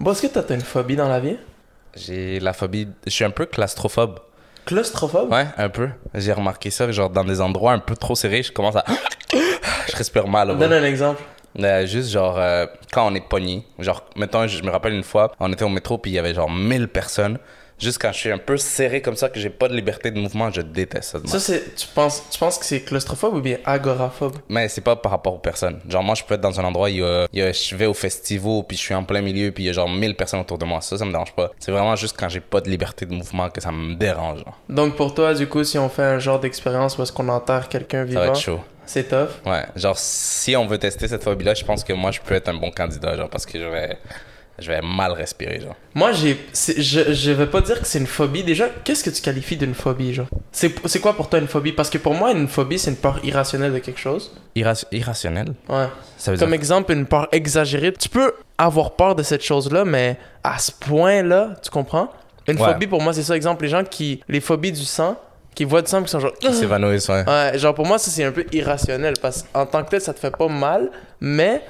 Bon, est-ce que t'as t'as une phobie dans la vie? J'ai la phobie. Je suis un peu claustrophobe. Claustrophobe? Ouais, un peu. J'ai remarqué ça, genre dans des endroits un peu trop serrés, je commence à. je respire mal. Donne un exemple. Euh, juste genre euh, quand on est pogné, genre mettons je me rappelle une fois, on était au métro puis il y avait genre 1000 personnes. Juste quand je suis un peu serré comme ça que j'ai pas de liberté de mouvement, je déteste ça. c'est. Tu penses, tu penses que c'est claustrophobe ou bien agoraphobe? Mais c'est pas par rapport aux personnes. Genre moi je peux être dans un endroit il y a, il y a- je vais au festival puis je suis en plein milieu puis il y a genre 1000 personnes autour de moi. Ça ça me dérange pas. C'est vraiment juste quand j'ai pas de liberté de mouvement que ça me dérange. genre. Donc pour toi, du coup, si on fait un genre d'expérience où est-ce qu'on enterre quelqu'un Ça va vivant, être chaud. c'est tough? Ouais, genre si on veut tester cette phobie là, je pense que moi je peux être un bon candidat genre parce que je vais je vais mal respirer genre. Moi, j'ai. Je, je vais pas dire que c'est une phobie. Déjà, qu'est-ce que tu qualifies d'une phobie, genre? C'est quoi pour toi une phobie? Parce que pour moi, une phobie, c'est une peur irrationnelle de quelque chose. Irra- irrationnel. Ouais. Ça veut Comme dire exemple, une peur exagérée. Tu peux avoir peur de cette chose-là, mais à ce point-là, tu comprends? Une Ouais. phobie, pour moi, c'est ça. Exemple, les gens qui. Les phobies du sang, qui voient du sang, qui sont genre. Ils s'évanouissent, ouais. Ouais, genre pour moi, ça c'est un peu irrationnel parce qu'en tant que tel, ça te fait pas mal, mais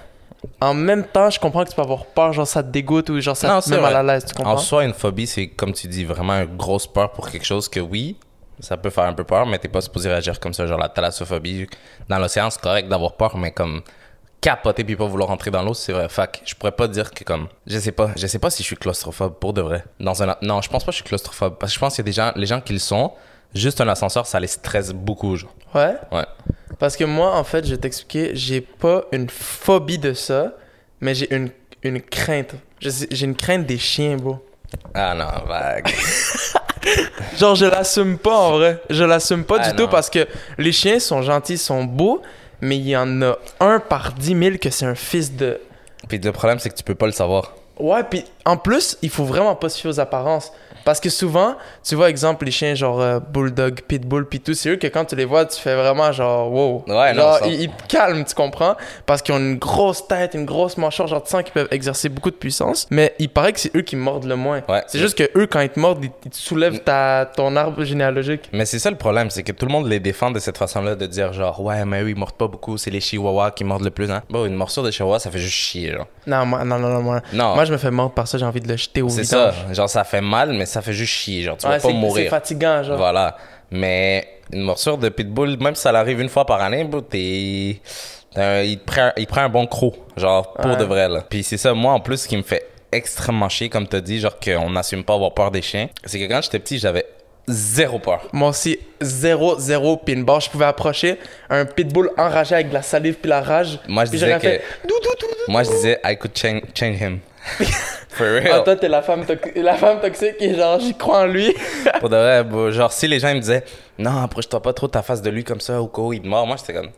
en même temps, je comprends que tu peux avoir peur, genre ça te dégoûte ou genre ça Non, te met mal à l'aise, tu comprends? En soi, une phobie, c'est comme tu dis, vraiment une grosse peur pour quelque chose que oui, ça peut faire un peu peur, mais t'es pas supposé réagir comme ça. Genre la thalassophobie, dans l'océan, c'est correct d'avoir peur, mais comme capoter puis pas vouloir rentrer dans l'eau, c'est vrai. Fac, je pourrais pas dire que comme, je sais pas, je sais pas si je suis claustrophobe pour de vrai. Dans un, non, je pense pas que je suis claustrophobe parce que je pense qu'il y a des gens, les gens qui le sont, juste un ascenseur, ça les stresse beaucoup, genre. Ouais? Ouais. Parce que moi, en fait, je vais t'expliquer, j'ai pas une phobie de ça, mais j'ai une, une crainte. J'ai une crainte des chiens, bro. Ah non, vague. Genre, je l'assume pas en vrai. Je l'assume pas Ah, du tout parce que les chiens sont gentils, sont beaux, mais il y en a un par 10 000 que c'est un fils de. puis le problème, c'est que tu peux pas le savoir. Ouais, puis en plus, il faut vraiment pas se fier aux apparences. Parce que souvent, tu vois, exemple, les chiens genre euh, bulldog, pitbull, pis tout, c'est eux que quand tu les vois, tu fais vraiment genre wow. Ouais, non, genre, ça- ils, ils te calment, tu comprends? Parce qu'ils ont une grosse tête, une grosse mâchoire, genre tu sens qu'ils peuvent exercer beaucoup de puissance. Mais il paraît que c'est eux qui mordent le moins. Ouais. C'est juste que eux, quand ils te mordent, ils, ils te soulèvent ta, ton arbre généalogique. Mais c'est ça le problème, c'est que tout le monde les défend de cette façon-là, de dire genre, ouais, mais eux, ils mordent pas beaucoup, c'est les chihuahuas qui mordent le plus, hein. Bon, une morsure de chihuahua, ça fait juste chier, genre. Non, moi, non, non, non, moi. Non, Moi, je me fais mordre par ça, j'ai envie de le jeter au c'est ça. Genre, ça fait mal, mais ça fait juste chier, genre, tu Ouais, vas pas c'est- c'est mourir. fatigant, genre. Voilà. Mais une morsure de pitbull, même si ça l'arrive une fois par année, bro, t'es. il, prend, il prend un bon croc, genre, pour Ouais. de vrai, là. Puis c'est ça, moi, en plus, ce qui me fait extrêmement chier, comme t'as dit, genre, qu'on n'assume pas avoir peur des chiens, c'est que quand j'étais petit, j'avais zéro peur. Moi aussi, zéro, zéro pinball. Je pouvais approcher un pitbull enragé avec de la salive puis la rage. Moi, je disais que. fait. Moi, je disais, I could change, change him. For real. Ah, toi, t'es la femme, toxi- la femme toxique et genre, j'y crois en lui. Pour de vrai, genre, si les gens ils me disaient, non, approche-toi pas trop de ta face de lui comme ça, au cas où il te mord, moi, j'étais comme,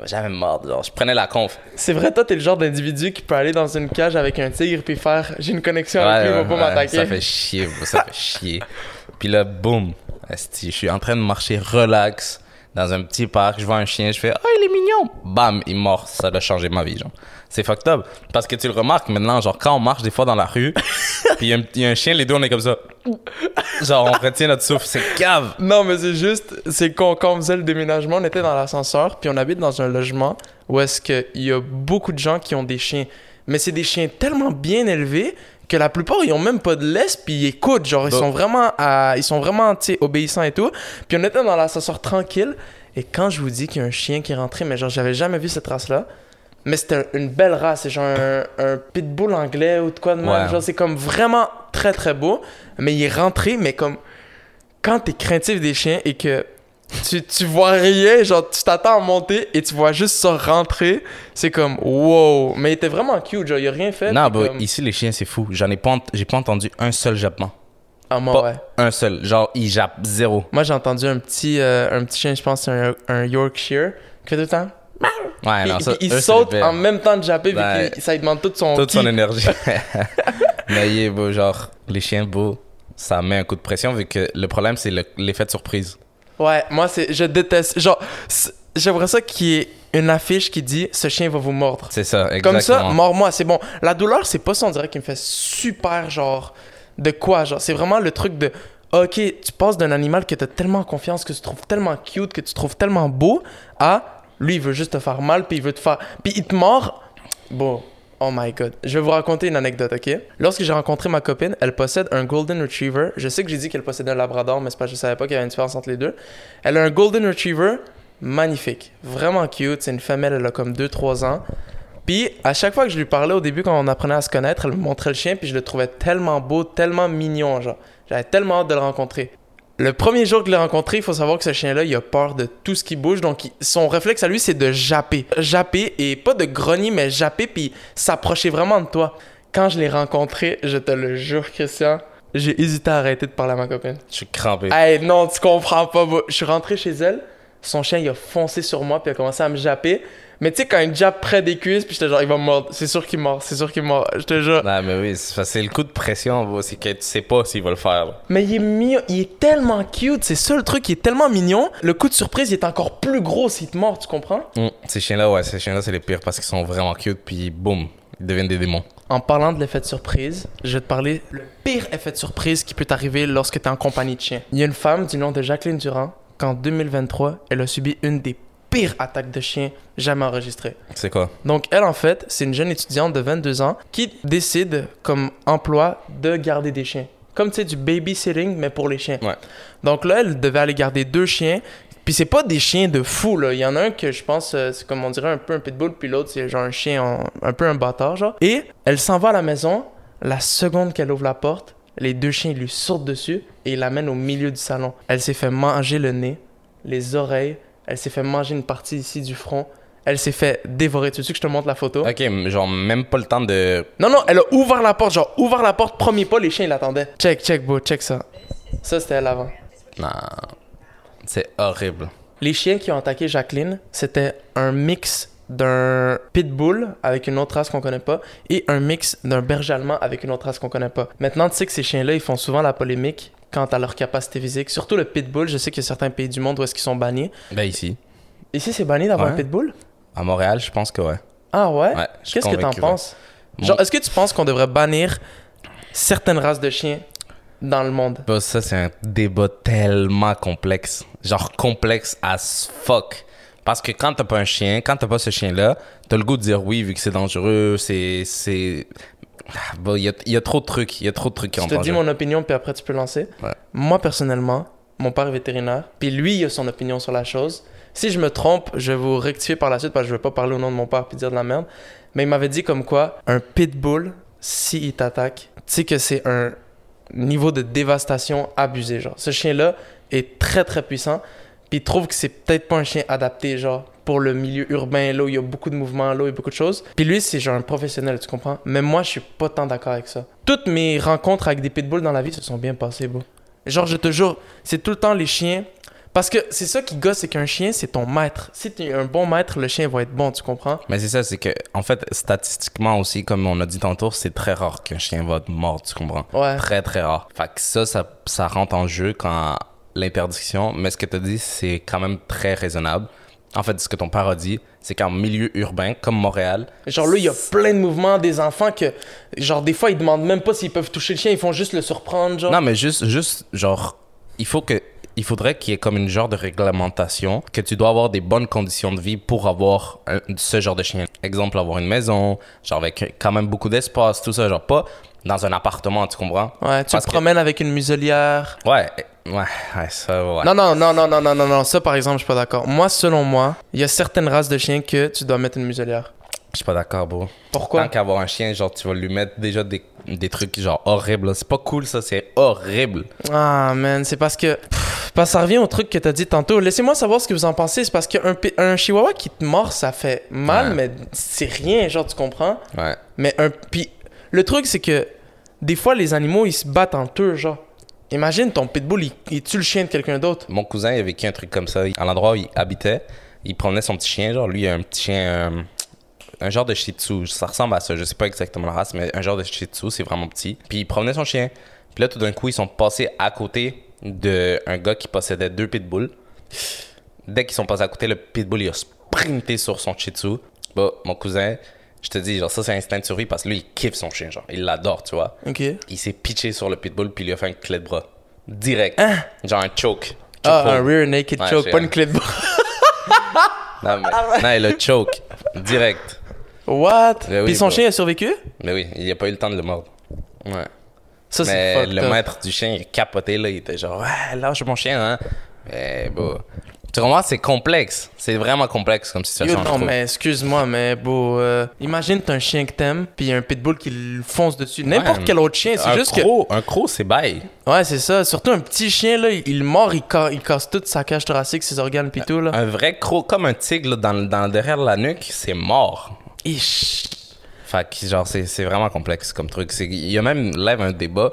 me mordre. Genre, je prenais la conf. C'est vrai, toi, t'es le genre d'individu qui peut aller dans une cage avec un tigre puis faire j'ai une connexion avec lui, il va pas m'attaquer. ça fait chier, ça fait chier. Puis là, boum, je suis en train de marcher relax dans un petit parc, je vois un chien, je fais, oh, il est mignon. Bam, il mord, ça a changé ma vie, genre. C'est fucked up. Parce que tu le remarques maintenant, genre, quand on marche des fois dans la rue, puis il y a un- il y, a un chien, les deux, on est comme ça. Genre, on retient notre souffle, c'est cave. Non, mais c'est juste, c'est qu'on quand on faisait le déménagement, on était dans l'ascenseur, puis on habite dans un logement où est-ce qu'il y a beaucoup de gens qui ont des chiens. Mais c'est des chiens tellement bien élevés que la plupart, ils ont même pas de laisse, puis ils écoutent. Genre, ils Bah. sont vraiment, à- ils sont vraiment, tu sais, obéissants et tout. Puis on était dans l'ascenseur tranquille, et quand je vous dis qu'il y a un chien qui est rentré, mais genre, j'avais jamais vu cette race-là. Mais c'était un- une belle race, c'est genre un, un pitbull anglais ou de quoi de même. Genre, c'est comme vraiment très très beau. Mais il est rentré, mais comme quand t'es craintif des chiens et que tu, tu vois rien, genre tu t'attends à monter et tu vois juste ça rentrer, c'est comme wow. Mais il était vraiment cute, genre il a rien fait. Non, bah, comme- ici, les chiens, c'est fou. J'en ai pas, j'ai pas entendu un seul jappement. Ah, moi, Pas ouais. un seul. Genre, il jappe zéro. Moi j'ai entendu un petit, euh, un petit chien, je pense c'est un, un Yorkshire, tout le temps. Ouais, non, ça, il eux, c'est saute en même temps de japper, qu'il- ça lui demande tout son. Toute son énergie. Mais il est beau, genre, les chiens beaux, ça met un coup de pression vu que le problème, c'est le- l'effet de surprise. Ouais, moi c'est, je déteste. Genre, j'aimerais ça qu'il y ait une affiche qui dit ce chien va vous mordre. C'est ça, exactement. Comme ça, mords-moi, c'est bon. La douleur, c'est pas ça, on dirait qui me fait super genre de quoi, genre c'est vraiment le truc de OK, tu passes d'un animal que t'as tellement confiance, que tu trouves tellement cute, que tu trouves tellement beau à lui il veut juste te faire mal puis il veut te faire puis il te mord. Bon, Oh my god. Je vais vous raconter une anecdote, ok? Lorsque j'ai rencontré ma copine, elle possède un Golden Retriever. Je sais que j'ai dit qu'elle possédait un Labrador, mais c'est pas, je savais pas qu'il y avait une différence entre les deux. Elle a un Golden Retriever magnifique. Vraiment cute. C'est une femelle, elle a comme 2-3 ans. Puis à chaque fois que je lui parlais au début, quand on apprenait à se connaître, elle me montrait le chien, puis je le trouvais tellement beau, tellement mignon, genre. J'avais tellement hâte de le rencontrer. Le premier jour que je l'ai rencontré, il faut savoir que ce chien-là, il a peur de tout ce qui bouge. Donc, son réflexe à lui, c'est de japper. Japper et pas de grogner, mais japper puis s'approcher vraiment de toi. Quand je l'ai rencontré, je te le jure, Christian, j'ai hésité à arrêter de parler à ma copine. Je suis crampé. Hey, non, tu comprends pas. Je suis rentré chez elle, son chien, il a foncé sur moi puis il a commencé à me japper. Mais tu sais, quand il jappe près des cuisses, puis j'étais genre, il va me mordre. C'est sûr qu'il mord, c'est sûr qu'il mord. Je te jure. Non, mais oui, c'est le coup de pression. C'est que tu sais pas s'il va le faire. là. Mais il est mignon, il est tellement cute, c'est ça le truc, il est tellement mignon. Le coup de surprise, il est encore plus gros s'il te mord, tu comprends? Hum, Ces chiens-là, ouais, ces chiens-là, c'est les pires parce qu'ils sont vraiment cute, puis boum, ils deviennent des démons. En parlant de l'effet de surprise, je vais te parler le pire effet de surprise qui peut t'arriver lorsque tu es en compagnie de chiens. Il y a une femme du nom de Jacqueline Durand qu'en 2023, elle a subi une des pires attaques de chiens jamais enregistrées. C'est quoi? Donc elle, en fait, c'est une jeune étudiante de 22 ans qui décide comme emploi de garder des chiens. Comme tu sais, du babysitting, mais pour les chiens. Ouais. Donc là, elle devait aller garder deux chiens. Puis c'est pas des chiens de fou, là. Il y en a un que je pense, euh, c'est comme on dirait un peu un pitbull, puis l'autre, c'est genre un chien, en- un peu un bâtard, genre. Et elle s'en va à la maison. La seconde qu'elle ouvre la porte, les deux chiens lui sautent dessus et ils l'amènent au milieu du salon. Elle s'est fait manger le nez, les oreilles. Elle s'est fait manger une partie ici du front. Elle s'est fait dévorer. Tu veux que je te montre la photo? Ok, genre, même pas le temps de. Non, non, elle a ouvert la porte, genre, ouvert la porte, premier pas, les chiens, ils l'attendaient. Check, check, bro, check ça. Ça, c'était elle avant. Non. C'est horrible. Les chiens qui ont attaqué Jacqueline, c'était un mix d'un pitbull avec une autre race qu'on connaît pas et un mix d'un berger allemand avec une autre race qu'on connaît pas. Maintenant, tu sais que ces chiens-là, ils font souvent la polémique quant à leur capacité physique. Surtout le pitbull, je sais qu'il y a certains pays du monde où est-ce qu'ils sont bannis. Ben, ici. Ici, c'est banni d'avoir Ouais. un pitbull? À Montréal, je pense que ouais. Ah ouais? Qu'est-ce que t'en penses? Mon- Genre, est-ce que tu penses qu'on devrait bannir certaines races de chiens dans le monde? Bah, ça, c'est un débat tellement complexe. Genre complexe as fuck. Parce que quand t'as pas un chien, quand t'as pas ce chien-là, t'as le goût de dire oui, vu que c'est dangereux, c'est. Il y, a, il y a trop de trucs, il y a trop de trucs qui Je te dis mon opinion, puis après tu peux lancer. Ouais. Moi, personnellement, mon père est vétérinaire, puis lui, il a son opinion sur la chose. Si je me trompe, je vais vous rectifier par la suite, parce que je vais pas parler au nom de mon père puis dire de la merde. Mais il m'avait dit comme quoi, un pitbull, s'il t'attaque, tu sais que c'est un niveau de dévastation abusé, genre. Ce chien-là est très, très puissant, puis il trouve que c'est peut-être pas un chien adapté, genre, pour le milieu urbain, là où il y a beaucoup de mouvements, là où il y a beaucoup de choses. Puis lui, c'est genre un professionnel, tu comprends? Mais moi, je suis pas tant d'accord avec ça. Toutes mes rencontres avec des pitbulls dans la vie se sont bien passées, bro. Genre, je te jure, c'est tout le temps les chiens. Parce que c'est ça qui gosse, c'est qu'un chien, c'est ton maître. Si tu es un bon maître, le chien va être bon, tu comprends? Mais c'est ça, c'est que, en fait, statistiquement aussi, comme on a dit tantôt, c'est très rare qu'un chien va te mordre, tu comprends? Ouais. Très, très rare. Fait que ça, ça, ça rentre en jeu quand l'interdiction, mais ce que tu as dit, c'est quand même très raisonnable. En fait, ce que ton dit, c'est qu'en milieu urbain, comme Montréal, Genre là, il y a plein de mouvements des enfants que, genre, des fois, ils demandent même pas s'ils peuvent toucher le chien, ils font juste le surprendre, genre. Non, mais juste, juste, genre, il faut que. Il faudrait qu'il y ait comme une genre de réglementation que tu dois avoir des bonnes conditions de vie pour avoir un- ce genre de chien. Exemple, avoir une maison, genre avec quand même beaucoup d'espace, tout ça, genre pas dans un appartement, tu comprends? Ouais, tu Parce te que- promènes avec une muselière. Ouais, ouais, ouais, ça, ouais. Non, non, non, non, non, non, non, non, ça par exemple, je suis pas d'accord. Moi, selon moi, il y a certaines races de chiens que tu dois mettre une muselière. Je suis pas d'accord, bro. Pourquoi? Tant qu'avoir un chien, genre, tu vas lui mettre déjà des, des trucs genre horribles. C'est pas cool, ça, c'est horrible. Ah, man, c'est parce que. Pff, parce que ça revient au truc que t'as dit tantôt. Laissez-moi savoir ce que vous en pensez. C'est parce qu'un un chihuahua qui te mord, ça fait mal, Ouais. mais c'est rien, genre, tu comprends? Ouais. Mais un. Puis le truc, c'est que des fois, les animaux, ils se battent entre eux, genre. Imagine ton pitbull, il, tue le chien de quelqu'un d'autre. Mon cousin, il a vécu un truc comme ça. À l'endroit où il habitait, il promenait son petit chien. Genre, lui, il a un petit chien, euh, un genre de shih tzu. Ça ressemble à ça. Je sais pas exactement la race, mais un genre de shih tzu, c'est vraiment petit. Puis il promenait son chien. Puis là, tout d'un coup, ils sont passés à côté d'un gars qui possédait deux pitbulls. Dès qu'ils sont passés à côté, le pitbull, il a sprinté sur son shih tzu. Bah, mon cousin, je te dis, genre, ça, c'est instinct de survie parce que lui, il kiffe son chien, genre. Il l'adore, tu vois. Ok. Il s'est pitché sur le pitbull, puis il lui a fait un clé de bras. Direct. Hein? Genre un choke. Ah, un rear naked Ouais, choke, pas un- une clé de bras. Non, mais, non, il a choke. Direct. What? Oui, Puis son bro. chien a survécu? Mais oui, il a pas eu le temps de le mordre. Ouais. Ça, c'est le maître du chien, il a capoté, là. Il était genre, ouais, lâche mon chien, hein. Mais bon. Tu comprends? C'est complexe. C'est vraiment complexe comme Yo, situation. je non, mais excuse-moi, mais bon, euh, imagine t'as un chien que t'aimes, puis un pitbull qui le fonce dessus. N'importe Ouais, quel autre chien, c'est juste croc, Un croc, c'est bail. que. Ouais, c'est ça. Surtout un petit chien, là, il, mord, il, ca- il casse toute sa cage thoracique, ses organes, pis tout, là. Un vrai croc, comme un tigre là, dans, dans derrière la nuque, c'est mort. Ish. Fait que, genre, c'est vraiment complexe comme truc. Il y a même lève un débat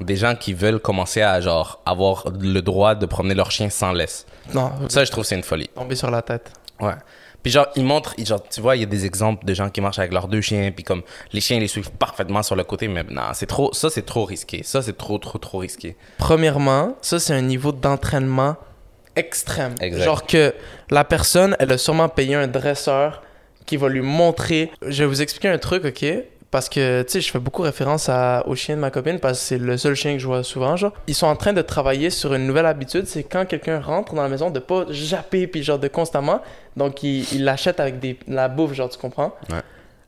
des gens qui veulent commencer à, genre, avoir le droit de promener leur chien sans laisse. Non, Ça, je trouve, c'est une folie. tomber sur la tête. Ouais. Puis genre, ils montrent, ils- genre, tu vois, il y a des exemples de gens qui marchent avec leurs deux chiens, puis comme les chiens les suivent parfaitement sur le côté, mais non, c'est trop, ça c'est trop risqué. Ça c'est trop, trop, trop risqué. Premièrement, ça, c'est un niveau d'entraînement extrême. Exact. Genre que la personne, elle a sûrement payé un dresseur qui va lui montrer. Je vais vous expliquer un truc, ok? Parce que, tu sais, je fais beaucoup référence à, au chien de ma copine parce que c'est le seul chien que je vois souvent, genre. Ils sont en train de travailler sur une nouvelle habitude, c'est quand quelqu'un rentre dans la maison de pas japper puis genre de constamment. Donc, il il l'achète avec des, la bouffe, genre, tu comprends? Ouais.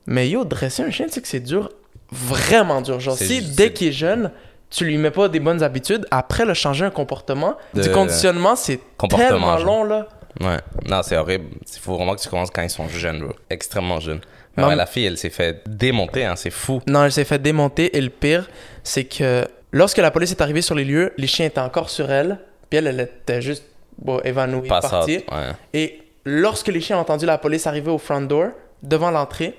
Mais yo, dresser un chien, tu sais que c'est dur, vraiment dur. Genre, si dès qu'il est jeune, tu lui mets pas des bonnes habitudes, après le changer un comportement, De- du conditionnement, c'est tellement genre. long, là. Ouais. Non, c'est horrible. Il faut vraiment que tu commences quand ils sont jeunes, bro. Extrêmement jeunes. Mais Non, ouais, mais- la fille, elle s'est fait démonter, hein, c'est fou. Non, elle s'est fait démonter et le pire, c'est que lorsque la police est arrivée sur les lieux, les chiens étaient encore sur elle, puis elle, elle était juste bon, évanouie, Pas ça. partie. Ouais. Et lorsque les chiens ont entendu la police arriver au front door, devant l'entrée,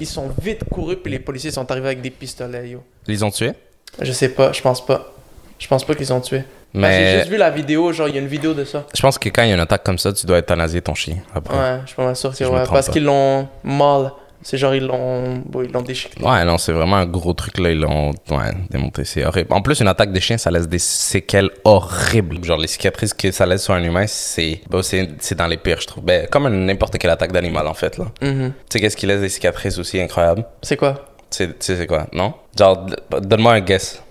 ils sont vite courus, puis les policiers sont arrivés avec des pistolets, yo. Ils ont tué? Je sais pas, je pense pas. Je pense pas qu'ils ont tué. Que J'ai Mais juste vu la vidéo, genre, il y a une vidéo de ça. je pense que quand il y a une attaque comme ça, tu dois euthanasier ton chien. Après. Ouais, je suis pas mal sûr que Si ouais, Parce qu'ils l'ont mal. C'est genre, ils l'ont bon, ils l'ont déchiqueté. Ouais, non, c'est vraiment un gros truc là. Ils l'ont ouais, démonté. C'est horrible. En plus, une attaque de chien, ça laisse des séquelles horribles. Genre, les cicatrices que ça laisse sur un humain, c'est bon, c'est dans les pires, je trouve. Ben, comme n'importe quelle attaque d'animal, en fait. là. Mhm. Tu sais, qu'est-ce qui laisse des cicatrices aussi incroyables? C'est quoi? Tu sais, c'est quoi? Non? Genre, donne-moi un guess.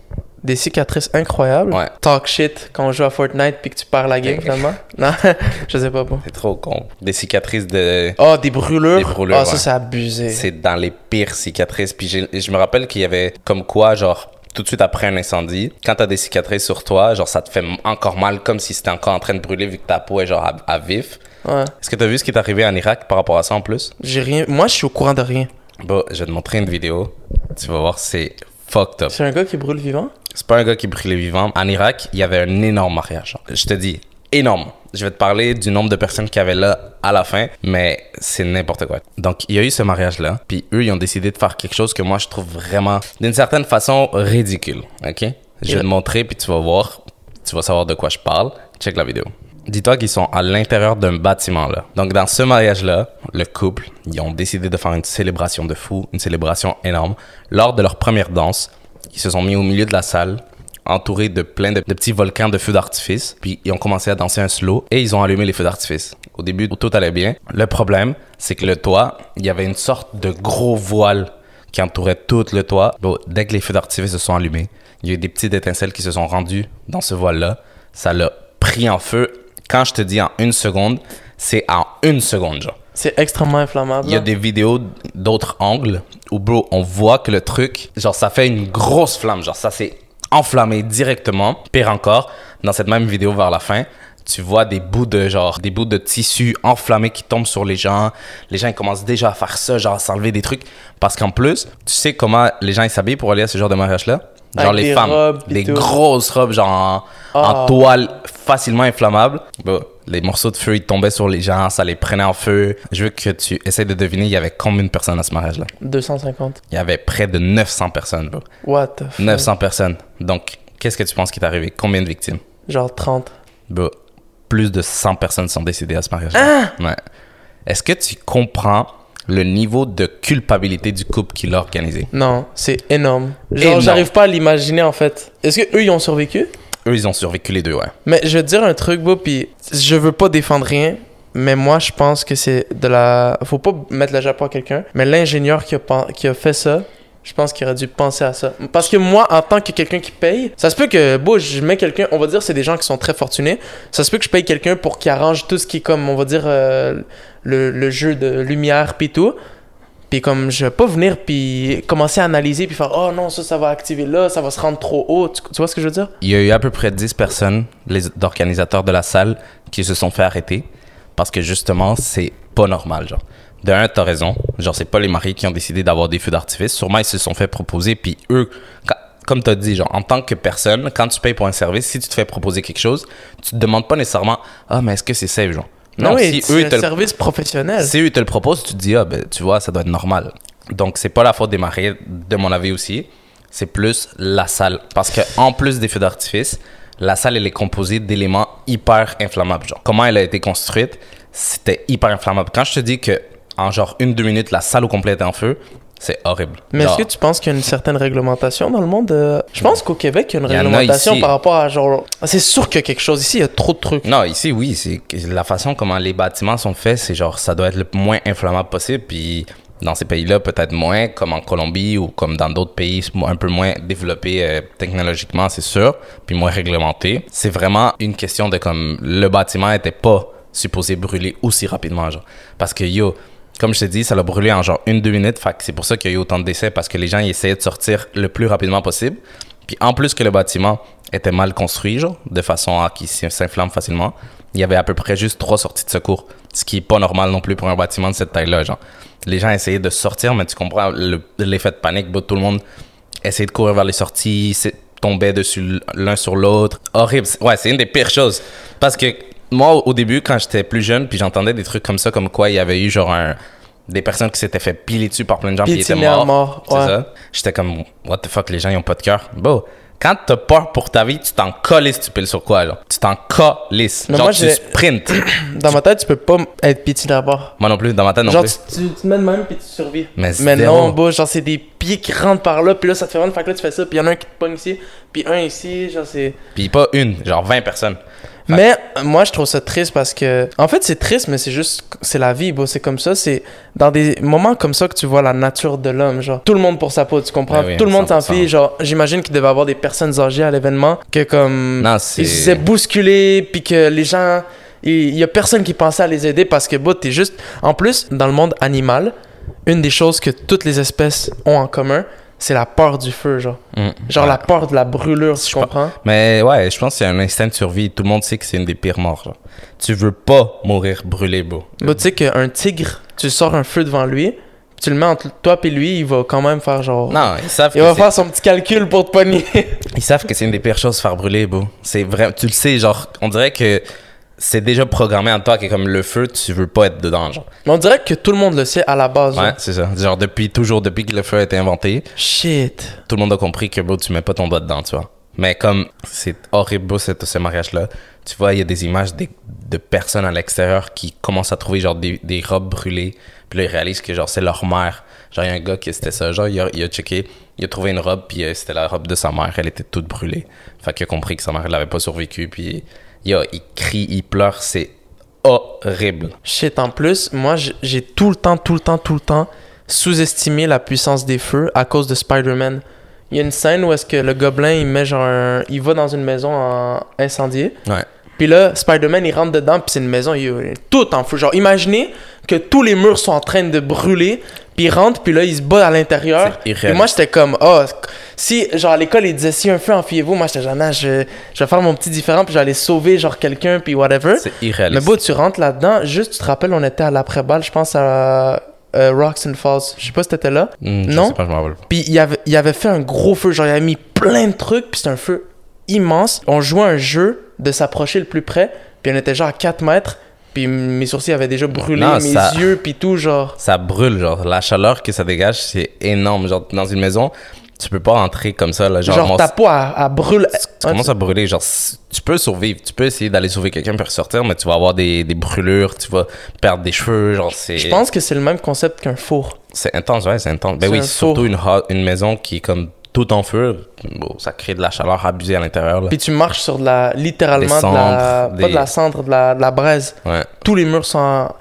Des cicatrices incroyables. Ouais. Talk shit quand on joue à Fortnite puis que tu perds la game finalement. Non, je sais pas. Bon. C'est trop con. Des cicatrices de. Oh, des brûlures? Des brûlures, Ah, ça, ouais. c'est abusé. C'est dans les pires cicatrices. Puis je me rappelle qu'il y avait comme quoi, genre, tout de suite après un incendie, quand t'as des cicatrices sur toi, genre, ça te fait encore mal comme si c'était encore en train de brûler vu que ta peau est genre à, à vif. Ouais. Est-ce que t'as vu ce qui est arrivé en Irak par rapport à ça en plus? J'ai rien. Moi, je suis au courant de rien. Bon, je vais te montrer une vidéo. Tu vas voir, c'est fucked up. C'est un gars qui brûle vivant? C'est pas un gars qui brûlait vivant. En Irak, il y avait un énorme mariage. Je te dis, énorme. Je vais te parler du nombre de personnes qu'il y avait là à la fin, mais c'est n'importe quoi. Donc, il y a eu ce mariage-là, puis eux, ils ont décidé de faire quelque chose que moi, je trouve vraiment, d'une certaine façon, ridicule. OK? Je vais te montrer, puis tu vas voir. Tu vas savoir de quoi je parle. Check la vidéo. Dis-toi qu'ils sont à l'intérieur d'un bâtiment là. Donc dans ce mariage-là, le couple, ils ont décidé de faire une célébration de fou, une célébration énorme. Lors de leur première danse, ils se sont mis au milieu de la salle, entourés de plein de, petits volcans de feux d'artifice. Puis ils ont commencé à danser un slow et ils ont allumé les feux d'artifice. Au début, tout allait bien. Le problème, c'est que le toit, il y avait une sorte de gros voile qui entourait tout le toit. Dès que les feux d'artifice se sont allumés, il y a eu des petites étincelles qui se sont rendues dans ce voile-là. Ça l'a pris en feu. Quand je te dis en une seconde, c'est en une seconde, genre. C'est extrêmement inflammable. Il y a là. des vidéos d'autres angles où, bro, on voit que le truc, genre, ça fait une grosse flamme. Genre, ça s'est enflammé directement. Pire encore, dans cette même vidéo vers la fin, tu vois des bouts de, genre, des bouts de tissu enflammés qui tombent sur les gens. Les gens, ils commencent déjà à faire ça, genre, à s'enlever des trucs. Parce qu'en plus, tu sais comment les gens, ils s'habillent pour aller à ce genre de mariage-là? Genre, Avec les femmes. des tout. grosses robes, genre, en, en Ah. toile facilement inflammable. Bon, les morceaux de feu, ils tombaient sur les gens, ça les prenait en feu. Je veux que tu essaies de deviner, il y avait combien de personnes à ce mariage-là? 250. Il y avait près de 900 personnes, bro. What the fuck? 900 personnes. Donc, qu'est-ce que tu penses qui est arrivé? Combien de victimes? Genre 30. Bro, plus de 100 personnes sont décédées à ce mariage-là. Ouais. Est-ce que tu comprends le niveau de culpabilité du couple qui l'a organisé? Non, c'est énorme. Genre, j'arrive pas à l'imaginer en fait. Est-ce que eux ils ont survécu? Eux, ils ont survécu les deux, ouais. Mais je te dire un truc, beau, puis je veux pas défendre rien, mais moi je pense que c'est de la. Faut pas mettre le Japon à quelqu'un, mais l'ingénieur qui a, qui a fait ça, je pense qu'il aurait dû penser à ça. Parce que moi, en tant que quelqu'un qui paye, ça se peut que, beau, je mets quelqu'un, on va dire, c'est des gens qui sont très fortunés, ça se peut que je paye quelqu'un pour qu'il arrange tout ce qui est comme, on va dire, euh, le, le jeu de lumière pis tout. Puis comme je vais pas venir puis commencer à analyser puis faire oh non ça ça va activer là, ça va se rendre trop haut. Tu, vois ce que je veux dire? Il y a eu à peu près 10 personnes, les d'organisateurs de la salle, qui se sont fait arrêter parce que justement, c'est pas normal, genre. De un, t'as raison. Genre, c'est pas les mariés qui ont décidé d'avoir des feux d'artifice. Sûrement, ils se sont fait proposer, puis eux, comme t'as dit, genre, en tant que personne, quand tu payes pour un service, si tu te fais proposer quelque chose, tu te demandes pas nécessairement, ah, mais est-ce que c'est safe, genre. Non, oui, si c'est eux, un te le service professionnel. si eux te le proposent, tu te dis, ah, ben, tu vois, ça doit être normal. Donc, c'est pas la faute des mariés, de mon avis aussi. C'est plus la salle. Parce que en plus des feux d'artifice, la salle, elle est composée d'éléments hyper inflammables. Genre, comment elle a été construite, c'était hyper inflammable. Quand je te dis que, en genre une, deux minutes, la salle au complet est en feu, c'est horrible. Mais est-ce que tu penses qu'il y a une certaine réglementation dans le monde euh? Je pense qu'au Québec, il y a une y réglementation par rapport à genre. C'est sûr qu'il y a quelque chose ici, il y a trop de trucs. Non, ici, oui, c'est la façon comment les bâtiments sont faits, c'est genre, ça doit être le moins inflammable possible. Puis dans ces pays-là, peut-être moins, comme en Colombie ou comme dans d'autres pays un peu moins développés euh, technologiquement, c'est sûr, puis moins réglementés. C'est vraiment une question de comme le bâtiment était pas supposé brûler aussi rapidement, genre. Parce que yo, comme je t'ai dit, ça l'a brûlé en genre une, deux minutes. Fait c'est pour ça qu'il y a eu autant de décès parce que les gens essayaient de sortir le plus rapidement possible. Puis en plus que le bâtiment était mal construit, genre, de façon à qu'il s'inflamme facilement, il y avait à peu près juste trois sorties de secours. Ce qui est pas normal non plus pour un bâtiment de cette taille-là, genre. Les gens essayaient de sortir, mais tu comprends le- l'effet de panique, tout le monde essayait de courir vers les sorties, tombait dessus l'un sur l'autre. Horrible. Ouais, c'est une des pires choses. Parce que moi, au début, quand j'étais plus jeune, puis j'entendais des trucs comme ça, comme quoi il y avait eu genre un, des personnes qui s'étaient fait piler dessus par plein de gens, puis ils étaient morts. mort, C'est ouais. ça. J'étais comme, what the fuck, les gens, ils ont pas de cœur. Bon, quand t'as peur pour ta vie, tu t'en colles, tu piles sur quoi, genre? Tu t'en colles. Mais Genre, moi, tu sprintes. Dans ma tête, tu peux pas être piétiné à bord. moi non plus, dans ma tête non Genre, plus. tu, tu, tu te mets de même puis tu survis. Mais Mais non, bah, genre, c'est des pieds qui rentrent par là, puis là, ça te fait mal, fait que là, tu fais ça, puis y en a un qui te pogne ici, puis un ici, genre, c'est. Puis pas une, genre 20 personnes. Mais euh, moi, je trouve ça triste parce que. En fait, c'est triste, mais c'est juste. C'est la vie. C'est comme ça. C'est dans des moments comme ça que tu vois la nature de l'homme. Genre, tout le monde pour sa peau, tu comprends? Ben oui, tout le monde s'en 100%. fiche. Genre, j'imagine qu'il devait y avoir des personnes âgées à l'événement que, comme. Non, Ils se bousculer, puis que les gens. Il y a personne qui pensait à les aider parce que, bro, t'es juste. En plus, dans le monde animal, une des choses que toutes les espèces ont en commun, c'est la peur du feu, genre. Mm. Genre Ouais. la peur de la brûlure, tu Je comprends? Mais ouais, je pense y a un instinct de survie. Tout le monde sait que c'est une des pires morts. genre. Tu veux pas mourir brûlé, beau. Bah, tu sais qu'un tigre, tu sors un feu devant lui, tu le mets entre toi et lui, il va quand même faire genre. Non, ils savent il que va c'est- faire son petit calcul pour te pogner. Ils savent que c'est une des pires choses de faire brûler, beau. C'est vrai, tu le sais, genre, on dirait que c'est déjà programmé en toi que comme le feu, tu veux pas être dedans, genre. Mais on dirait que tout le monde le sait à la base. Ouais, genre. c'est ça. Genre, depuis toujours, depuis que le feu a été inventé, Shit. tout le monde a compris que, bro, tu mets pas ton doigt dedans, tu vois. Mais comme c'est horrible, beau, ce, mariage-là, tu vois, il y a des images des- de personnes à l'extérieur qui commencent à trouver, genre, des, des robes brûlées. Puis là, ils réalisent que, genre, c'est leur mère. Genre, il y a un gars qui c'était ça. Genre, il a, il a checké, il a trouvé une robe, puis euh, c'était la robe de sa mère. Elle était toute brûlée. Fait qu'il a compris que sa mère, elle avait pas survécu. Puis il, crie, il pleure. C'est horrible. Shit, en plus, moi, j'ai tout le temps, tout le temps, tout le temps sous-estimé la puissance des feux à cause de Spider-Man. Il y a une scène où est-ce que le gobelin, il met genre un- Il va dans une maison en... incendiée. Ouais. Puis là, Spider-Man, il rentre dedans, puis c'est une maison, il est tout en feu. Genre, imaginez que tous les murs sont en train de brûler, puis il rentre, puis là, il se bat à l'intérieur. Irréaliste. moi, j'étais comme, oh, si, genre, à l'école, ils disaient, si un feu, enfuyez-vous. Moi, j'étais genre, je, je vais faire mon petit différent, puis j'allais sauver, genre, quelqu'un, puis whatever. C'est Mais irréaliste. bon, tu rentres là-dedans, juste, tu te rappelles, on était à l'après-balle, je pense à euh, Rocks and Falls. Je sais pas si t'étais là. Hmm, je non? sais pas, je m'en rappelle pas. Puis il avait, il avait fait un gros feu, genre il avait mis plein de trucs, puis c'était un feu immense. On jouait un jeu de s'approcher le plus près, puis on était genre à 4 mètres, puis mes sourcils avaient déjà brûlé, Non, mes ça- yeux, puis tout, genre. ça brûle, genre, la chaleur que ça dégage, c'est énorme. Genre, dans une maison, tu peux pas entrer comme ça, là. Genre, Genre, mon- ta peau, elle, elle brûle. tu, tu commences à brûler. Genre, tu peux survivre, tu peux essayer d'aller sauver quelqu'un pour ressortir, mais tu vas avoir des, des brûlures, tu vas perdre des cheveux, genre, c'est. Je pense que c'est le même concept qu'un four. C'est intense, ouais, c'est intense. Ben oui, un surtout une, une maison qui est comme tout en feu, bon, ça crée de la chaleur abusée à l'intérieur, là. Puis tu marches sur de la. littéralement Des de la. cendres, Pas des- de la cendre, de la, de la braise. Ouais. Tous les murs sont. en-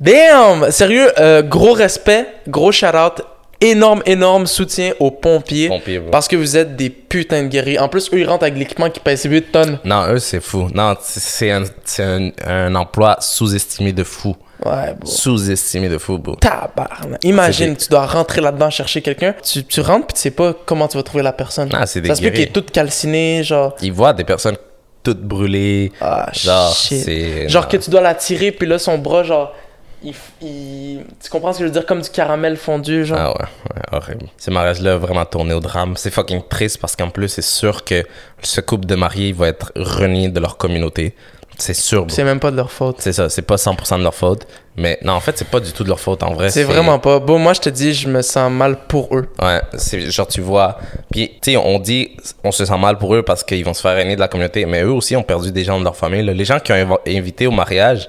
Damn! Sérieux, euh, gros respect, gros shout-out, énorme, énorme soutien aux pompiers. Pompiers. Parce que vous êtes des putains de guerriers. En plus, eux, ils rentrent avec l'équipement qui pèse 8 tonnes. Non, eux, c'est fou. Non, c'est- c'est un, c'est un, un emploi sous-estimé de fou. Ouais, bon. Sous-estimé de bro. Tabarnak. Imagine, tu dois rentrer là-dedans chercher quelqu'un. Tu, tu rentres puis tu sais pas comment tu vas trouver la personne. Ah, c'est Ça se peut qu'il est toute calcinée, genre. Ils voient des personnes toutes brûlées. Ah, Genre, shit. Genre non. que tu dois la tirer puis là son bras, genre. Il, il- Tu comprends ce que je veux dire? Comme du caramel fondu, genre. Ah ouais, ouais, horrible. Ce mariage-là a vraiment tourné au drame. C'est fucking triste parce qu'en plus, c'est sûr que ce couple de mariés va être renié de leur communauté. C'est sûr. C'est même pas de leur faute. C'est ça, c'est pas 100% de leur faute. Mais non, en fait, c'est pas du tout de leur faute en vrai. C'est vraiment pas. Bon, moi, je te dis, je me sens mal pour eux. Ouais, c'est genre, tu vois. Puis, tu sais, on dit, on se sent mal pour eux parce qu'ils vont se faire renier de la communauté. Mais eux aussi ont perdu des gens de leur famille. là. Les gens qui ont inv- invité au mariage,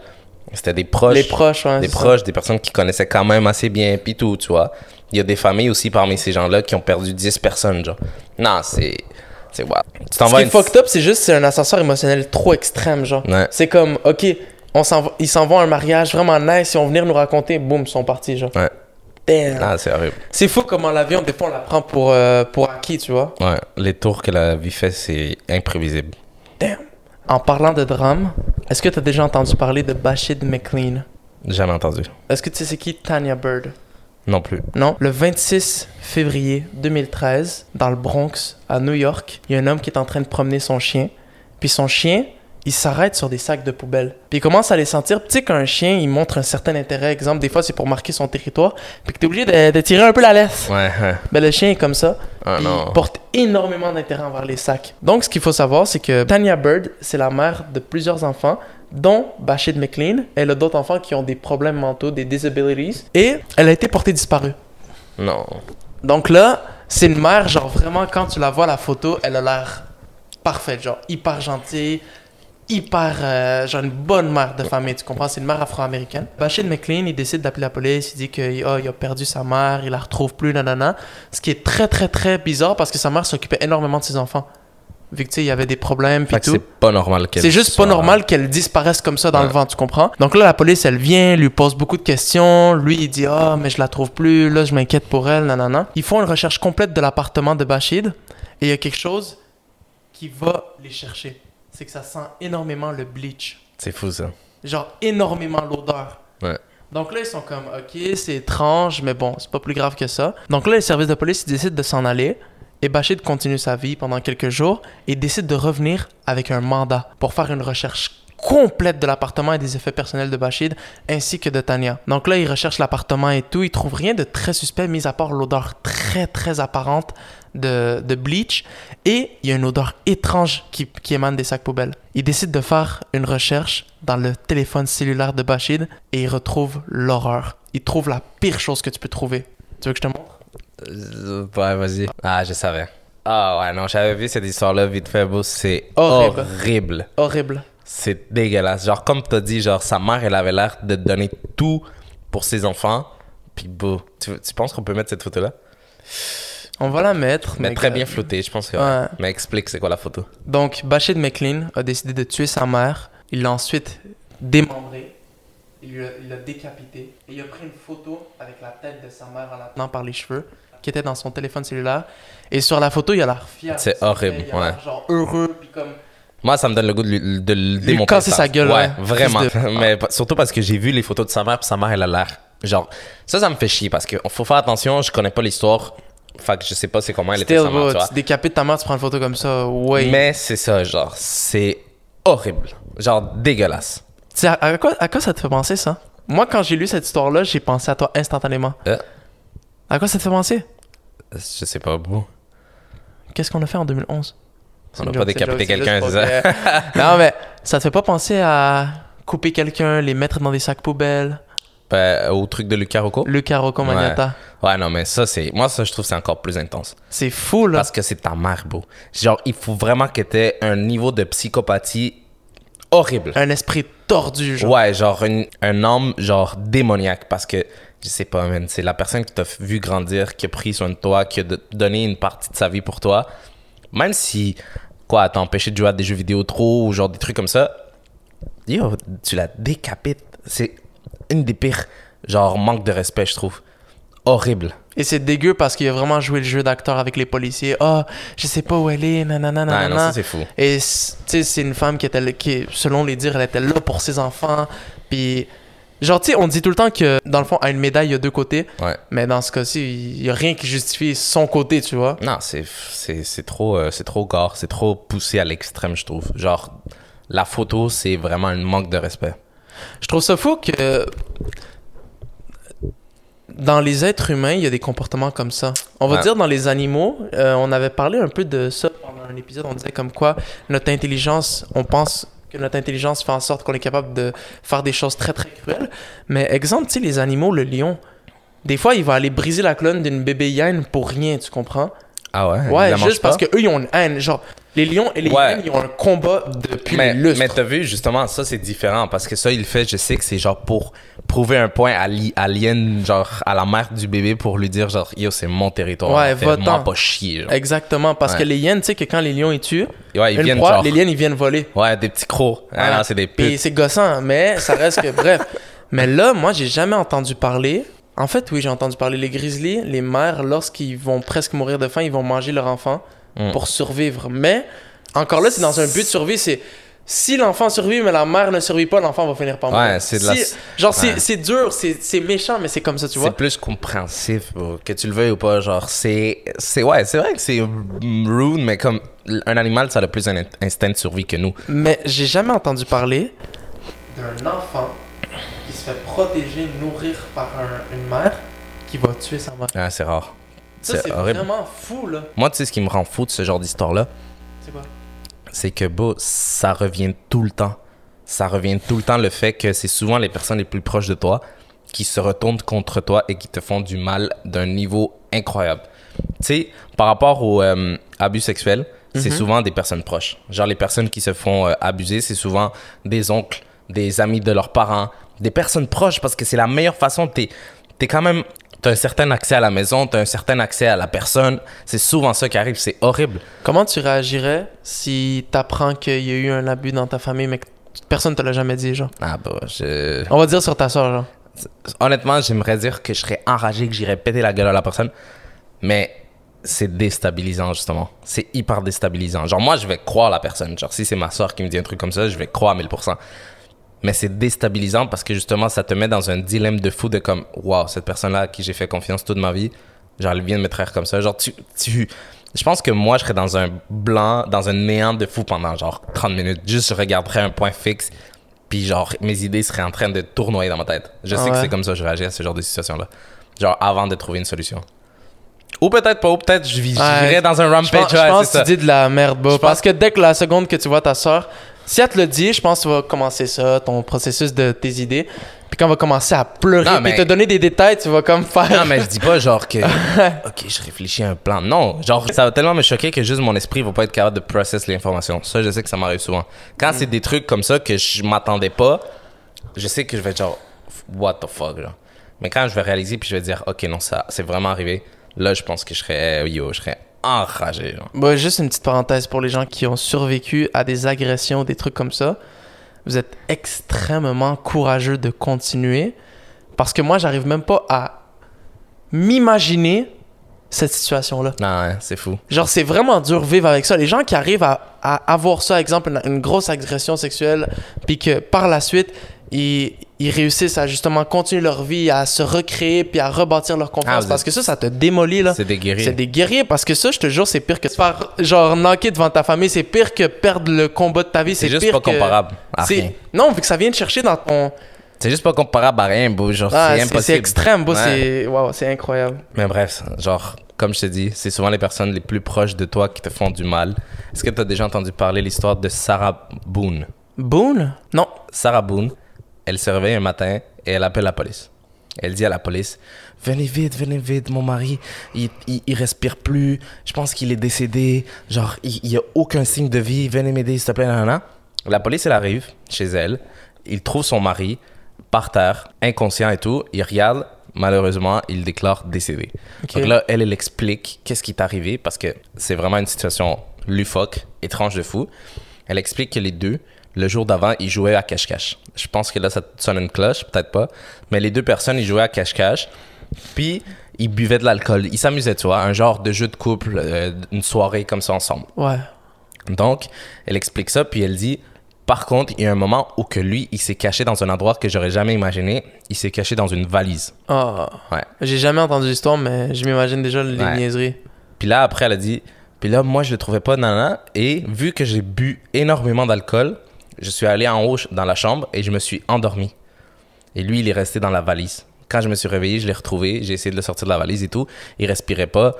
c'était des proches. Les proches, ouais. des ça. proches, des personnes qui connaissaient quand même assez bien, puis tout, tu vois. Il y a des familles aussi parmi ces gens-là qui ont perdu 10 personnes, genre. Non, c'est. C'est ouais. Tu t'en Ce vas qui est une- fucked up, c'est juste c'est un ascenseur émotionnel trop extrême, genre. Ouais. C'est comme, ok, on s'en va- ils s'en vont à un mariage vraiment nice, ils vont venir nous raconter, boum, ils sont partis, genre. Ouais. Damn. Ah, c'est horrible. C'est fou comment l'avion, des fois, on la prend pour, euh, pour acquis, tu vois. Ouais. Les tours que la vie fait, c'est imprévisible. Damn. En parlant de drame, est-ce que tu as déjà entendu parler de Bashid McLean? Jamais entendu. Est-ce que tu sais c'est qui Tanya Bird? Non plus. Non. Le 26 février 2013, dans le Bronx, à New York, il y a un homme qui est en train de promener son chien. Puis son chien, il s'arrête sur des sacs de poubelle. Puis il commence à les sentir. Tu sais, quand un chien, il montre un certain intérêt, exemple, des fois c'est pour marquer son territoire, puis que t'es obligé de, de tirer un peu la laisse. Ouais. ouais. Ben, le chien est comme ça. Ah il non. porte énormément d'intérêt envers les sacs. Donc, ce qu'il faut savoir, c'est que Tanya Bird, c'est la mère de plusieurs enfants, dont Bashid McLean. Elle a d'autres enfants qui ont des problèmes mentaux, des disabilities. Et elle a été portée disparue. Non. Donc là, c'est une mère, genre vraiment, quand tu la vois la photo, elle a l'air parfaite, genre hyper gentille, hyper, euh, genre une bonne mère de famille, tu comprends? C'est une mère afro-américaine. Bashir McLean, il décide d'appeler la police, il dit qu'il il a perdu sa mère, il la retrouve plus, nanana. Ce qui est très, très, très bizarre parce que sa mère s'occupait énormément de ses enfants. Vu que, tu sais, il y avait des problèmes, puis tout. c'est pas normal qu'elle C'est juste soit- pas normal qu'elle disparaisse comme ça dans Ouais. le vent, tu comprends? Donc là, la police, elle vient, lui pose beaucoup de questions. Lui, il dit Ah, mais je la trouve plus, là, je m'inquiète pour elle, nanana. Ils font une recherche complète de l'appartement de Bachid et il y a quelque chose qui va les chercher. C'est que ça sent énormément le bleach. C'est fou, ça. Genre, énormément l'odeur. Ouais. Donc là, ils sont comme, ok, c'est étrange, mais bon, c'est pas plus grave que ça. Donc là, les services de police, ils décident de s'en aller. Et Bachid continue sa vie pendant quelques jours et décide de revenir avec un mandat pour faire une recherche complète de l'appartement et des effets personnels de Bachid ainsi que de Tania. Donc là, il recherche l'appartement et tout. Il trouve rien de très suspect, mis à part l'odeur très très apparente de, de bleach. Et il y a une odeur étrange qui, qui émane des sacs poubelles. Il décide de faire une recherche dans le téléphone cellulaire de Bachid et il retrouve l'horreur. Il trouve la pire chose que tu peux trouver. Tu veux que je te montre? Euh, Ouais, vas-y. Ah, je savais. Ah ouais, non, j'avais vu cette histoire-là vite fait, bro. C'est Horrible. horrible. Horrible. C'est dégueulasse. Genre, comme t'as dit, genre, sa mère, elle avait l'air de donner tout pour ses enfants. Puis, beau. Tu, tu penses qu'on peut mettre cette photo-là? On va la mettre. Mais mais très que- bien flottée, je pense que. Ouais. Mais explique, c'est quoi la photo? Donc, Bashid McLean a décidé de tuer sa mère. Il l'a ensuite démembrée. Il l'a il l'a décapité. Et il a pris une photo avec la tête de sa mère en la tenant par les cheveux, qui était dans son téléphone cellulaire. Et sur la photo, il a l'air fier. C'est horrible. Il a ouais. genre heureux, puis comme... Moi, ça me donne le goût de, lui- de le démonter. casser sa gueule, Ouais, ouais. vraiment. De- Mais surtout parce que j'ai vu les photos de sa mère, puis sa mère, elle a l'air. Genre, ça, ça me fait chier parce qu'il faut faire attention, je connais pas l'histoire. Fait que je sais pas c'est comment elle était sa mère, tu vois. décapites ta mère, tu prends une photo comme ça. Ouais. Mais c'est ça, genre, c'est horrible. Genre, dégueulasse. Tu sais, à, à quoi, à quoi ça te fait penser, ça? Moi, quand j'ai lu cette histoire-là, j'ai pensé à toi instantanément. Euh. À quoi ça te fait penser? Je sais pas, bro. Qu'est-ce qu'on a fait en 2011? C'est On n'a pas décapité quelqu'un, c'est que- non, mais ça te fait pas penser à couper quelqu'un, les mettre dans des sacs poubelles? Ben, au truc de Lucas Rocco? Le Carocco Magnata. Ouais, non, mais ça, c'est. Moi, ça, je trouve que c'est encore plus intense. C'est fou, là. Parce que c'est ta mère, bro. Genre, il faut vraiment que t'aies un niveau de psychopathie horrible. Un esprit tordu, genre. Ouais, genre une- un homme genre démoniaque parce que je sais pas, man, c'est la personne qui t'a vu grandir, qui a pris soin de toi, qui a donné une partie de sa vie pour toi. Même si quoi, t'as empêché de jouer à des jeux vidéo trop ou genre des trucs comme ça, yo, tu la décapites. C'est une des pires genre manque de respect, je trouve. Horrible. Et c'est dégueu parce qu'il a vraiment joué le jeu d'acteur avec les policiers. Ah, je sais pas où elle est, nanana, Ah, non, nanana. ça c'est fou. Et tu sais, c'est une femme qui était, qui, selon les dires, elle était là pour ses enfants. Puis Genre, tu sais, on dit tout le temps que, dans le fond, à une médaille, il y a deux côtés. Ouais. Mais dans ce cas-ci, il y a rien qui justifie son côté, tu vois. Non, c'est, trop, euh, c'est trop gore, c'est trop poussé à l'extrême, je trouve. Genre, la photo, c'est vraiment un manque de respect. Je trouve ça fou que dans les êtres humains, il y a des comportements comme ça. On va Ouais. dire dans les animaux, euh, on avait parlé un peu de ça pendant un épisode, on disait comme quoi notre intelligence, on pense que notre intelligence fait en sorte qu'on est capable de faire des choses très très cruelles. Mais exemple, tu sais, les animaux, le lion, des fois, il va aller briser la colonne d'une bébé hyène pour rien, tu comprends? Ah ouais? Ouais, juste parce pas? que eux ils ont une haine. Genre, les lions et les Ouais. hyènes, ils ont un combat depuis Mais, les lustres. mais t'as vu, justement, ça c'est différent parce que ça, il le fait, je sais que c'est genre pour prouver un point à l'hyène, genre à la mère du bébé pour lui dire, genre, yo, c'est mon territoire. Ouais, va-t'en. pas chier. Genre. Exactement, parce Ouais. que les hyènes, tu sais que quand les lions ils tuent, Ouais, ils une viennent proie, genre. les hyènes ils viennent voler. Ouais, des petits crocs. Ah Ouais. non, c'est des putes. c'est gossant, mais ça reste que bref. Mais là, moi, j'ai jamais entendu parler. En fait, oui, j'ai entendu parler. Les grizzlies, les mères, lorsqu'ils vont presque mourir de faim, ils vont manger leur enfant Mm. pour survivre. Mais encore là, c'est dans un but de survie. C'est si l'enfant survit, mais la mère ne survit pas, l'enfant va finir par mourir. Ouais, c'est la- Si- Genre, c'est Ouais. c'est dur, c'est c'est méchant, mais c'est comme ça, tu C'est vois. plus compréhensif, bro, que tu le veuilles ou pas. Genre, c'est. c'est ouais, c'est vrai que c'est rude, mais comme un animal, ça a plus un in- instinct de survie que nous. Mais j'ai jamais entendu parler d'un enfant qui se fait protéger, nourrir par un- une mère qui va tuer sa mère. Ah, c'est rare. C'est horrible. vraiment fou, là. Moi, tu sais ce qui me rend fou de ce genre d'histoire-là? C'est quoi? c'est que bah, ça revient tout le temps. Ça revient tout le temps le fait que c'est souvent les personnes les plus proches de toi qui se retournent contre toi et qui te font du mal d'un niveau incroyable. Tu sais, par rapport au euh, abus sexuel, c'est Mhm. souvent des personnes proches. Genre les personnes qui se font euh, abuser, c'est souvent des oncles, des amis de leurs parents, des personnes proches parce que c'est la meilleure façon. T'es es quand même T'as un certain accès à la maison, t'as un certain accès à la personne. C'est souvent ça qui arrive, c'est horrible. Comment tu réagirais si t'apprends qu'il y a eu un abus dans ta famille, mais que personne te l'a jamais dit, genre? Ah bah, je... On va dire sur ta soeur, genre. Honnêtement, j'aimerais dire que je serais enragé, que j'irais péter la gueule à la personne. Mais c'est déstabilisant, justement. C'est hyper déstabilisant. Genre, moi, je vais croire la personne. Genre, si c'est ma soeur qui me dit un truc comme ça, je vais croire à 1000%. Mais c'est déstabilisant parce que, justement, ça te met dans un dilemme de fou de comme, waouh, cette personne-là à qui j'ai fait confiance toute ma vie, genre, elle vient de me traire comme ça. Genre, tu, tu, je pense que moi, je serais dans un blanc, dans un néant de fou pendant genre 30 minutes. Juste, je regarderais un point fixe, puis genre, mes idées seraient en train de tournoyer dans ma tête. Je sais Ah que c'est comme ça que je réagis à ce genre de situation-là. Genre, avant de trouver une solution. Ou peut-être pas, ou peut-être je Ouais. dans un Je rampage. pense, je pense que tu dis de la merde, bro. Je Parce que dès que la seconde que tu vois ta soeur, si elle te le dit, je pense que tu vas commencer ça, ton processus de tes idées. Puis quand on va commencer à pleurer, Non, puis mais- te donner des détails, tu vas comme faire. Non, mais je dis pas genre que. ok, je réfléchis à un plan. Non, genre, ça va tellement me choquer que juste mon esprit va pas être capable de process l'information. Ça, je sais que ça m'arrive souvent. Quand c'est des trucs comme ça que je m'attendais pas, je sais que je vais être genre, what the fuck, genre. Mais quand je vais réaliser puis je vais dire, ok, non, ça, c'est vraiment arrivé, là, je pense que je serais, yo, je serais enragé, genre. Bon, juste une petite parenthèse pour les gens qui ont survécu à des agressions, des trucs comme ça. Vous êtes extrêmement courageux de continuer. Parce que moi, j'arrive même pas à m'imaginer cette situation-là. Non, ouais, c'est fou. Genre, c'est vraiment dur vivre avec ça. Les gens qui arrivent à, à avoir ça, exemple, une, une grosse agression sexuelle, puis que par la suite, ils, ils réussissent à justement continuer leur vie, à se recréer, puis à rebâtir leur confiance. Ah, parce que ça, ça te démolit, là. C'est des guéris. C'est des guerriers parce que ça, je te jure, c'est pire que se faire genre knocker devant ta famille, c'est pire que perdre le combat de ta vie, C'est c'est juste pire pas que- comparable à rien. Non, vu que ça vient te chercher dans ton. C'est juste pas comparable à rien, bro. Genre, Ah, c'est impossible. c'est extrême, bro, Ouais. c'est wow, c'est incroyable. Mais bref, genre, comme je te dis, c'est souvent les personnes les plus proches de toi qui te font du mal. Est-ce que tu as déjà entendu parler l'histoire de Sarah Boone? Boone? Non. Sarah Boone, elle se réveille un matin et elle appelle la police. Elle dit à la police Venez vite, venez vite, mon mari, il, il, il respire plus, je pense qu'il est décédé, genre, il, il y a aucun signe de vie, venez m'aider, s'il te plaît, nanana. La police, elle arrive chez elle, il trouve son mari par terre, inconscient et tout, il regarde, malheureusement, il déclare décédé. Donc là, elle, elle explique qu'est-ce qui est arrivé parce que c'est vraiment une situation lufoque, étrange de fou. Elle explique que les deux, le jour d'avant, ils jouaient à cache-cache. Je pense que là, ça sonne une cloche, peut-être pas. Mais les deux personnes, ils jouaient à cache-cache. Puis, ils buvaient de l'alcool. Ils s'amusaient, tu vois, un genre de jeu de couple, euh, une soirée comme ça ensemble. Ouais. Donc, elle explique ça, puis elle dit Par contre, il y a un moment où que lui, il s'est caché dans un endroit que j'aurais jamais imaginé. Il s'est caché dans une valise. Ah. Ouais. J'ai jamais entendu l'histoire, mais je m'imagine déjà les Ouais. niaiseries. Puis là, après, elle a dit. Puis là, moi, je le trouvais pas nana. Et vu que j'ai bu énormément d'alcool, je suis allé en haut dans la chambre et je me suis endormi. Et lui, il est resté dans la valise. Quand je me suis réveillé, je l'ai retrouvé. J'ai essayé de le sortir de la valise et tout. Il respirait pas.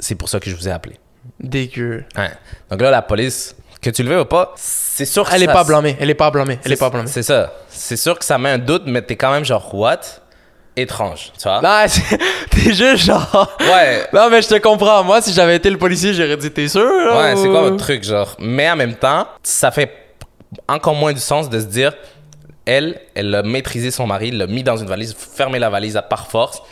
C'est pour ça que je vous ai appelé. Dégueu. Ouais. Donc là, la police, que tu le veux ou pas, c'est sûr que Elle est ça- pas blâmée. Elle est pas blâmée. Elle est pas blâmée. C'est ça. C'est sûr que ça met un doute, mais t'es quand même genre, what? Étrange, tu vois? Non, c'est- t'es juste genre. Ouais. Non, mais je te comprends. Moi, si j'avais été le policier, j'aurais dit T'es sûr là, Ouais, c'est quoi votre truc, genre? Mais en même temps, ça fait encore moins du sens de se dire, elle, elle a maîtrisé son mari, l'a mis dans une valise, fermé la valise à par force,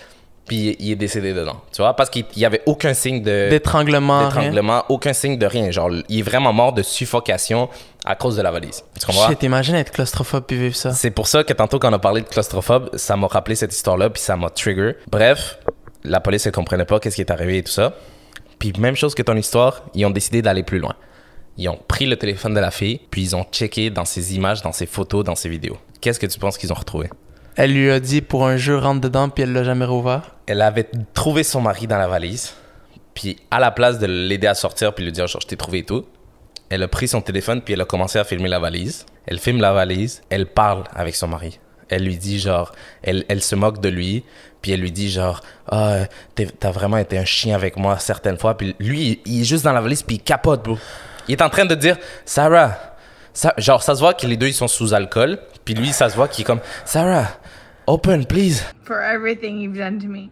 puis il est décédé dedans, tu vois? Parce qu'il y avait aucun signe de D'étranglement. d'étranglement, aucun signe de rien. Genre, il est vraiment mort de suffocation à cause de la valise. Tu comprends? Shit, imagine être claustrophobe puis vivre ça. C'est pour ça que tantôt, quand on a parlé de claustrophobe, ça m'a rappelé cette histoire-là, puis ça m'a trigger. Bref, la police, elle comprenait pas qu'est-ce qui est arrivé et tout ça. Puis même chose que ton histoire, ils ont décidé d'aller plus loin. Ils ont pris le téléphone de la fille, puis ils ont checké dans ses images, dans ses photos, dans ses vidéos. Qu'est-ce que tu penses qu'ils ont retrouvé? Elle lui a dit pour un jeu, rentre dedans, puis elle l'a jamais rouvert. Elle avait trouvé son mari dans la valise, puis à la place de l'aider à sortir, puis lui dire genre je t'ai trouvé et tout, elle a pris son téléphone, puis elle a commencé à filmer la valise. Elle filme la valise, elle parle avec son mari. Elle lui dit genre, elle, elle se moque de lui, puis elle lui dit genre, ah, t'es- t'as vraiment été un chien avec moi certaines fois, puis lui, il est juste dans la valise, puis il capote, bro. Il est en train de dire, Sarah, ça, genre ça se voit que les deux ils sont sous alcool, puis lui ça se voit qu'il est comme, Sarah, open please. for everything you've done to me.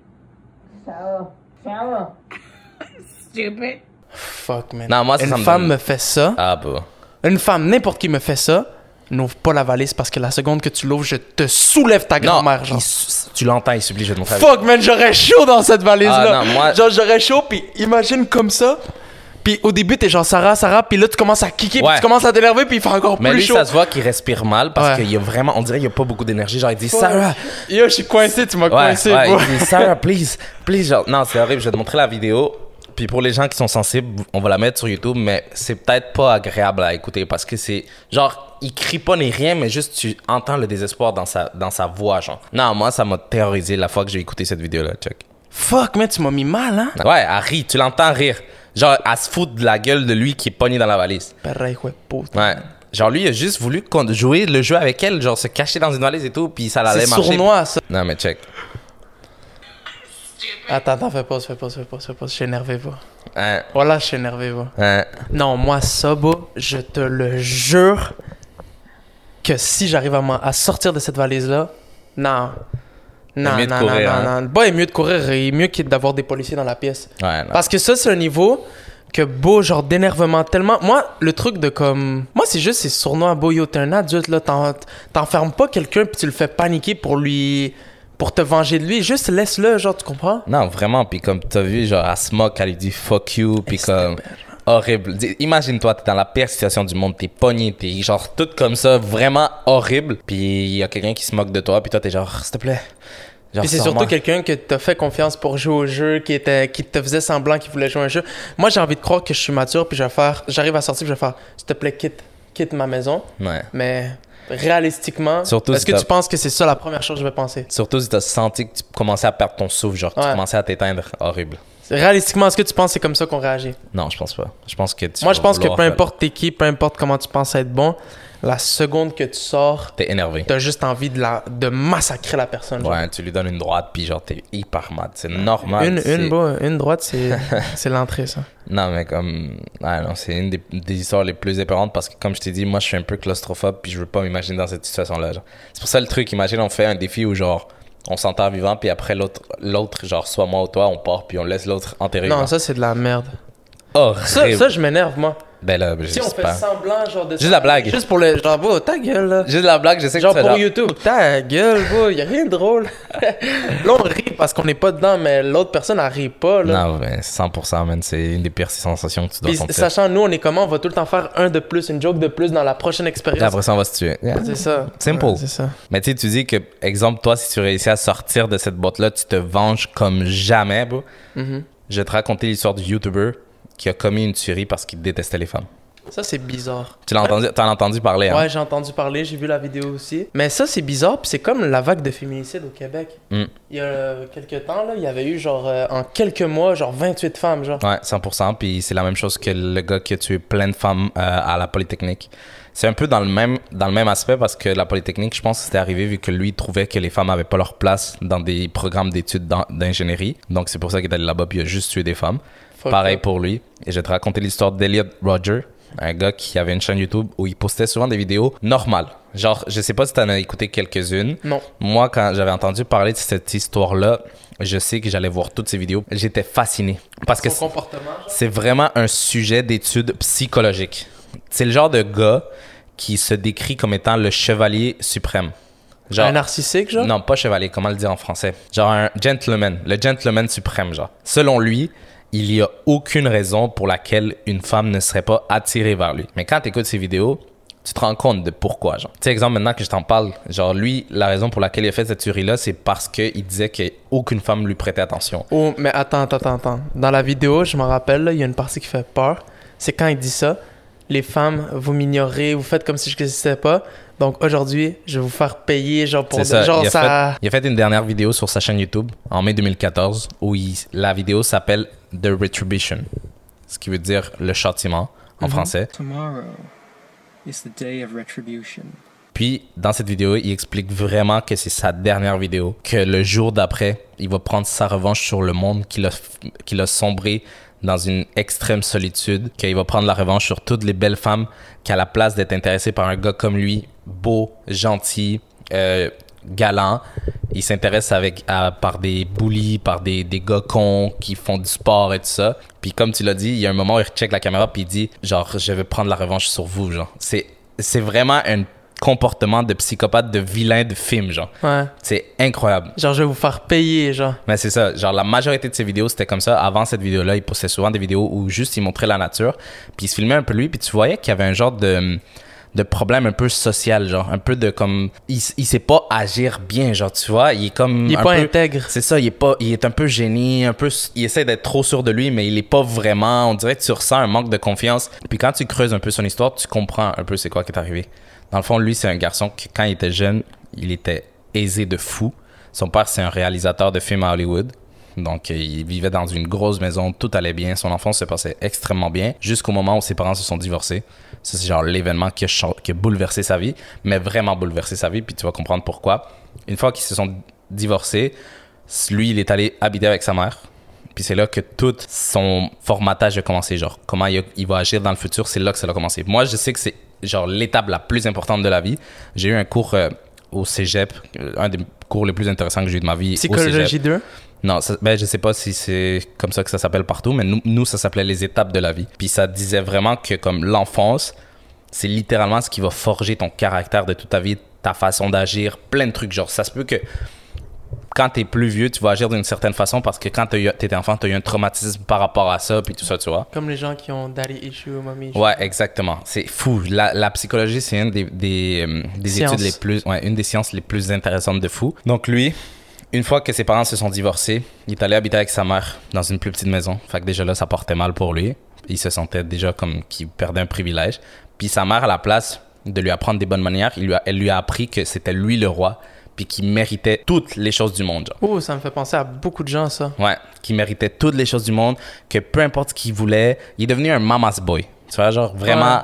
Sarah. Sarah. Stupid. Fuck, man. Non, moi, ça, Une ça me femme donne- me fait ça. Ah bah. Une femme, n'importe qui me fait ça. N'ouvre pas la valise parce que la seconde que tu l'ouvres, je te soulève ta Non, grand-mère, genre. il su- tu l'entends, il supplie, je te montrer. Fuck, man, j'aurais chaud dans cette valise-là. Ah, non, moi- Genre, j'aurais chaud, puis imagine comme ça. Puis au début, t'es genre Sarah, Sarah, puis là, tu commences à kicker, puis Ouais. tu commences à t'énerver, puis il fait encore Mais plus lui, chaud. ça se voit qu'il respire mal parce Ouais. qu'il y a vraiment, on dirait qu'il y a pas beaucoup d'énergie. Genre, il dit Sarah. Yo, je suis coincé, tu m'as Ouais, coincé, ouais, bro. il dit Sarah, please, please. Genre, non, c'est horrible. Je vais te montrer la vidéo. Puis pour les gens qui sont sensibles, on va la mettre sur YouTube, mais c'est peut-être pas agréable à écouter parce que c'est genre, il crie pas ni rien, mais juste tu entends le désespoir dans sa, dans sa voix, genre. Non, moi, ça m'a terrorisé la fois que j'ai écouté cette vidéo-là, check. Fuck, man, tu m'as mis mal, hein? Ouais, elle rit, tu l'entends rire. Genre, elle se fout de la gueule de lui qui est pogné dans la valise. Pareil, ouais. Ouais. Genre, lui, il a juste voulu jouer le jeu avec elle, genre se cacher dans une valise et tout, puis ça allait C'est marcher. sournois, ça. Non, mais check. Attends, attends, fais pas, fais pas, fais pas, fais pas. Je suis énervé, va. Hein, Voilà, je suis énervé, va. hein. Non, moi, ça, bas, je te le jure que si j'arrive à, à sortir de cette valise-là, non. Non, mieux de non, courir, non, hein. non, non. Bah, il est mieux de courir et mieux qu'il d'avoir des policiers dans la pièce. Ouais, non. Parce que ça, c'est un niveau que, beau, genre d'énervement tellement. Moi, le truc de comme. Moi, c'est juste, c'est sournois, beau, yo, t'es un adulte, là. t'en- T'enfermes pas quelqu'un puis tu le fais paniquer pour lui. pour te venger de lui. Juste laisse-le, genre, tu comprends? Non, vraiment, puis comme t'as vu, genre, elle se moque, elle lui dit fuck you, puis comme. Horrible. Imagine-toi, t'es dans la pire situation du monde, t'es pogné, t'es genre tout comme ça, vraiment horrible. Puis il y a quelqu'un qui se moque de toi, puis toi t'es genre, s'il te plaît. Genre, Puis c'est surtout quelqu'un que t'as fait confiance pour jouer au jeu, qui, était, qui te faisait semblant qu'il voulait jouer un jeu. Moi, j'ai envie de croire que je suis mature, puis je vais faire. J'arrive à sortir, puis je vais faire. S'il te plaît, quitte, quitte ma maison. Ouais. Mais réalistiquement, Surtout est-ce si que tu penses que c'est ça la première chose que je vais penser? Surtout si t'as senti que tu commençais à perdre ton souffle, genre, tu Ouais. commençais à t'éteindre. Horrible. Réalistiquement, est-ce que tu penses que c'est comme ça qu'on réagit? Non, je pense pas. Je pense que tu Moi, je pense que peu importe t'es qui, peu importe comment tu penses être bon, la seconde que tu sors, T'es énervé. t'as juste envie de, la, de massacrer la personne. genre. Ouais, tu lui donnes une droite, puis genre, t'es hyper mad. C'est normal. Une, une, bro, une droite, c'est c'est l'entrée, ça. Non, mais comme. Ouais, non, c'est une des, des histoires les plus épeurantes parce que, comme je t'ai dit, moi, je suis un peu claustrophobe puis je veux pas m'imaginer dans cette situation-là. C'est pour ça le truc. Imagine, on fait un défi où, genre, on s'enterre vivant puis après, l'autre, l'autre, genre, soit moi ou toi, on part puis on laisse l'autre enterré. Non, vivant. ça, c'est de la merde. Horrible. Ça, ça je m'énerve, moi. Ben là, Si on fait semblant, genre de. Juste la blague. Juste pour le. Genre, bro, ta gueule, là. Juste la blague, je sais Genre que tu pour YouTube, ta gueule, bro, y a rien de drôle. là, on rit parce qu'on n'est pas dedans, mais l'autre personne, elle rit pas, là. Non, ben 100%, man. C'est une des pires sensations que tu dois Puis, sentir. sachant, nous, on est comment On va tout le temps faire un de plus, une joke de plus dans la prochaine expérience. après ça, on va se tuer. Yeah. C'est ça. Simple. Ouais, c'est ça. Mais tu sais, tu dis que, exemple, toi, si tu réussis à sortir de cette boîte-là, tu te venges comme jamais, bro. Mhm. Je vais te raconter l'histoire du YouTuber qui a commis une tuerie parce qu'il détestait les femmes. Ça, c'est bizarre. Tu l'as entendu, t'en as entendu parler, hein? Ouais, j'ai entendu parler, j'ai vu la vidéo aussi. Mais ça, c'est bizarre, puis c'est comme la vague de féminicide au Québec. Mm. Il y a euh, quelques temps, là, il y avait eu, genre, euh, en quelques mois, genre 28 femmes, genre. Ouais, 100%. Puis c'est la même chose que le gars qui a tué plein de femmes euh, à la Polytechnique. C'est un peu dans le même dans le même aspect parce que la Polytechnique, je pense, que c'était arrivé vu que lui trouvait que les femmes avaient pas leur place dans des programmes d'études d'ingénierie. Donc c'est pour ça qu'il est allé là-bas puis il a juste tué des femmes. Fuck Pareil up. pour lui. Et je vais te raconter l'histoire d'Eliot Roger, un gars qui avait une chaîne YouTube où il postait souvent des vidéos normales. Genre, je sais pas si t'en as écouté quelques-unes. Non. Moi, quand j'avais entendu parler de cette histoire-là, je sais que j'allais voir toutes ces vidéos. J'étais fasciné. Parce que comportement, c'est vraiment un sujet d'étude psychologique. C'est le genre de gars qui se décrit comme étant le chevalier suprême. Genre, Un narcissique, genre? non, pas chevalier, comment le dire en français? Genre un gentleman, le gentleman suprême, genre. Selon lui, il y a aucune raison pour laquelle une femme ne serait pas attirée vers lui. Mais quand tu écoutes ces vidéos, tu te rends compte de pourquoi, genre. Tu sais, exemple, maintenant que je t'en parle, genre, lui, la raison pour laquelle il a fait cette tuerie-là, c'est parce qu'il disait qu'aucune femme lui prêtait attention. Oh, mais attends, attends, attends. Dans la vidéo, je me rappelle, il y a une partie qui fait peur. C'est quand il dit ça. Les femmes, vous m'ignorez, vous faites comme si je n'existais pas. Donc aujourd'hui, je vais vous faire payer, genre pour. Ça. Genre il, a ça. Fait, il a fait une dernière vidéo sur sa chaîne YouTube en mai 2014 où il- la vidéo s'appelle The Retribution, ce qui veut dire le châtiment en Mhm. français. Tomorrow is the day of retribution. Puis dans cette vidéo, il explique vraiment que c'est sa dernière vidéo, que le jour d'après, il va prendre sa revanche sur le monde qu'il a, qu'il a sombré dans une extrême solitude, qu'il va prendre la revanche sur toutes les belles femmes qui, à la place d'être intéressées par un gars comme lui, beau, gentil, euh, galant, il s'intéresse avec à- par des bullies, par des, des gars cons qui font du sport et tout ça. Puis comme tu l'as dit, il y a un moment où il check la caméra puis il dit genre je vais prendre la revanche sur vous genre. C'est c'est vraiment un comportement de psychopathe, de vilain de film genre. Ouais. C'est incroyable. Genre, je vais vous faire payer, genre. Mais c'est ça, genre la majorité de ses vidéos c'était comme ça. Avant cette vidéo-là, il postait souvent des vidéos où juste il montrait la nature, puis il se filmait un peu lui, puis tu voyais qu'il y avait un genre de de problème un peu social, genre un peu de comme il, il sait pas agir bien, genre tu vois, il est comme Il est un pas peu- intègre. c'est ça, il est pas, il est un peu gêné, un peu, il essaie d'être trop sûr de lui, mais il est pas vraiment. On dirait que tu ressens un manque de confiance. Puis quand tu creuses un peu son histoire, tu comprends un peu c'est quoi qui est arrivé. Dans le fond, lui, c'est un garçon qui, quand il était jeune, il était aisé de fou. Son père, c'est un réalisateur de films à Hollywood. Donc, euh, il vivait dans une grosse maison, tout allait bien. Son enfance se passait extrêmement bien, jusqu'au moment où ses parents se sont divorcés. C'est genre l'événement qui qui a bouleversé sa vie, mais vraiment bouleversé sa vie, puis tu vas comprendre pourquoi. Une fois qu'ils se sont divorcés, lui, il est allé habiter avec sa mère. Puis c'est là que tout son formatage a commencé. Genre, comment il, va agir dans le futur, c'est là que ça a commencé. Moi, je sais que c'est genre l'étape la plus importante de la vie. J'ai eu un cours euh, au cégep, euh, un des cours les plus intéressants que j'ai eu de ma vie. Psychologie 2. Non, ça- ben, je sais pas si c'est comme ça que ça s'appelle partout, mais nous, nous, ça s'appelait les étapes de la vie. Puis ça disait vraiment que comme l'enfance, c'est littéralement ce qui va forger ton caractère de toute ta vie, ta façon d'agir, plein de trucs. Genre, ça se peut que quand t'es plus vieux, tu vas agir d'une certaine façon parce que quand t'étais enfant, t'as eu un traumatisme par rapport à ça, puis tout ça, tu vois. Comme les gens qui ont daddy issue, mommy issue. Ouais, exactement. C'est fou. La, la psychologie, c'est une des, des, euh, des études les plus, ouais, une des sciences les plus intéressantes de fou. Donc lui, une fois que ses parents se sont divorcés, il est allé habiter avec sa mère dans une plus petite maison. Fait que déjà là, ça portait mal pour lui. Il se sentait déjà comme qu'il perdait un privilège. Puis sa mère, à la place de lui apprendre des bonnes manières, il lui a- elle lui a appris que c'était lui le roi, puis qu'il méritait toutes les choses du monde. Oh, ça me fait penser à beaucoup de gens, ça. Ouais, qui méritait toutes les choses du monde, que peu importe ce qu'il voulait, il est devenu un mama's boy. Tu vois, genre vraiment.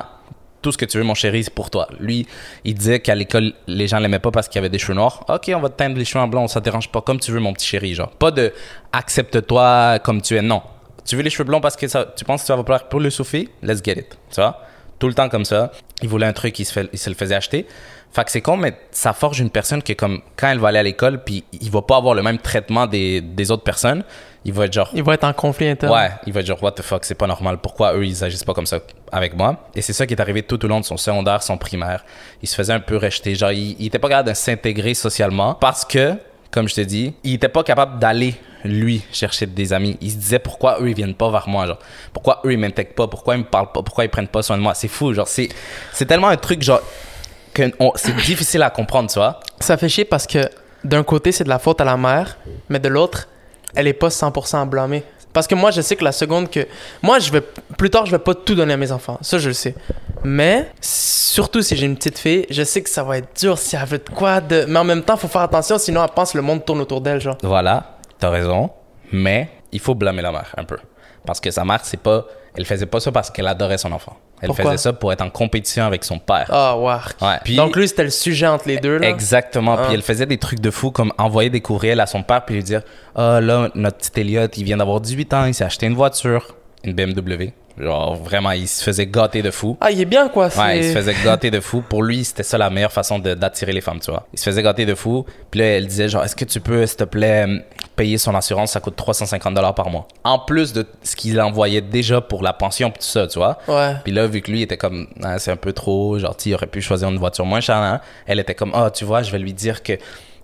Tout ce que tu veux, mon chéri, c'est pour toi. Lui, il disait qu'à l'école, les gens l'aimaient pas parce qu'il avait des cheveux noirs. Ok, on va te teindre les cheveux en blanc, ça te dérange pas, comme tu veux, mon petit chéri. Genre, pas de accepte-toi comme tu es. Non. Tu veux les cheveux blonds parce que ça, tu penses que ça va plaire pour le souffler? Let's get it. Tu vois? Tout le temps comme ça. Il voulait un truc, il se, le faisait acheter. Fait que c'est con, mais ça forge une personne qui, est comme, quand elle va aller à l'école, puis il va pas avoir le même traitement des, des autres personnes, il va être genre, Ils vont être en conflit interne. Ouais, il va être genre, what the fuck, c'est pas normal. Pourquoi eux, ils agissent pas comme ça avec moi? Et c'est ça qui est arrivé tout au long de son secondaire, son primaire. Il se faisait un peu rejeter. Genre, il, il était pas capable de s'intégrer socialement parce que, comme je te dis, il était pas capable d'aller, lui, chercher des amis. Il se disait, pourquoi eux, ils viennent pas vers moi? Genre, pourquoi eux, ils m'intègrent pas? Pourquoi ils me parlent pas? Pourquoi ils prennent pas soin de moi? C'est fou. Genre, c'est, c'est tellement un truc, genre, que on- c'est difficile à comprendre, tu vois? Ça fait chier parce que d'un côté, c'est de la faute à la mère, mais de l'autre, elle est pas 100% blâmée. Parce que moi, je sais que la seconde que. Moi, je vais. Plus tard, je vais pas tout donner à mes enfants. Ça, je le sais. Mais, surtout si j'ai une petite fille, je sais que ça va être dur si elle veut de quoi de. Mais en même temps, faut faire attention, sinon elle pense que le monde tourne autour d'elle, genre. Voilà, t'as raison. Mais il faut blâmer la mère un peu. Parce que sa mère, c'est pas. Elle faisait pas ça parce qu'elle adorait son enfant. Elle Pourquoi? faisait ça pour être en compétition avec son père. Ah, ouais. Ouais. Puis- Donc, lui, c'était le sujet entre les deux, là? Exactement. Ah. Puis elle faisait des trucs de fou comme envoyer des courriels à son père puis lui dire Ah là, notre petit Elliot, il vient d'avoir 18 ans, il s'est acheté une voiture, une BMW. Genre vraiment, il se faisait gâter de fou. Ah, il est bien, quoi. Ouais, il se faisait gâter de fou. Pour lui, c'était ça la meilleure façon d'attirer les femmes, tu vois. Il se faisait gâter de fou. Puis là, elle disait genre, est-ce que tu peux, s'il te plaît, euh, payer son assurance, ça coûte 350 dollars par mois. En plus de ce qu'il envoyait déjà pour la pension, puis tout ça, tu vois. Ouais. Puis là, vu que lui était comme, Ah, c'est un peu trop, genre, il aurait pu choisir une voiture moins chère, hein. elle était comme, ah, tu vois, je vais lui dire que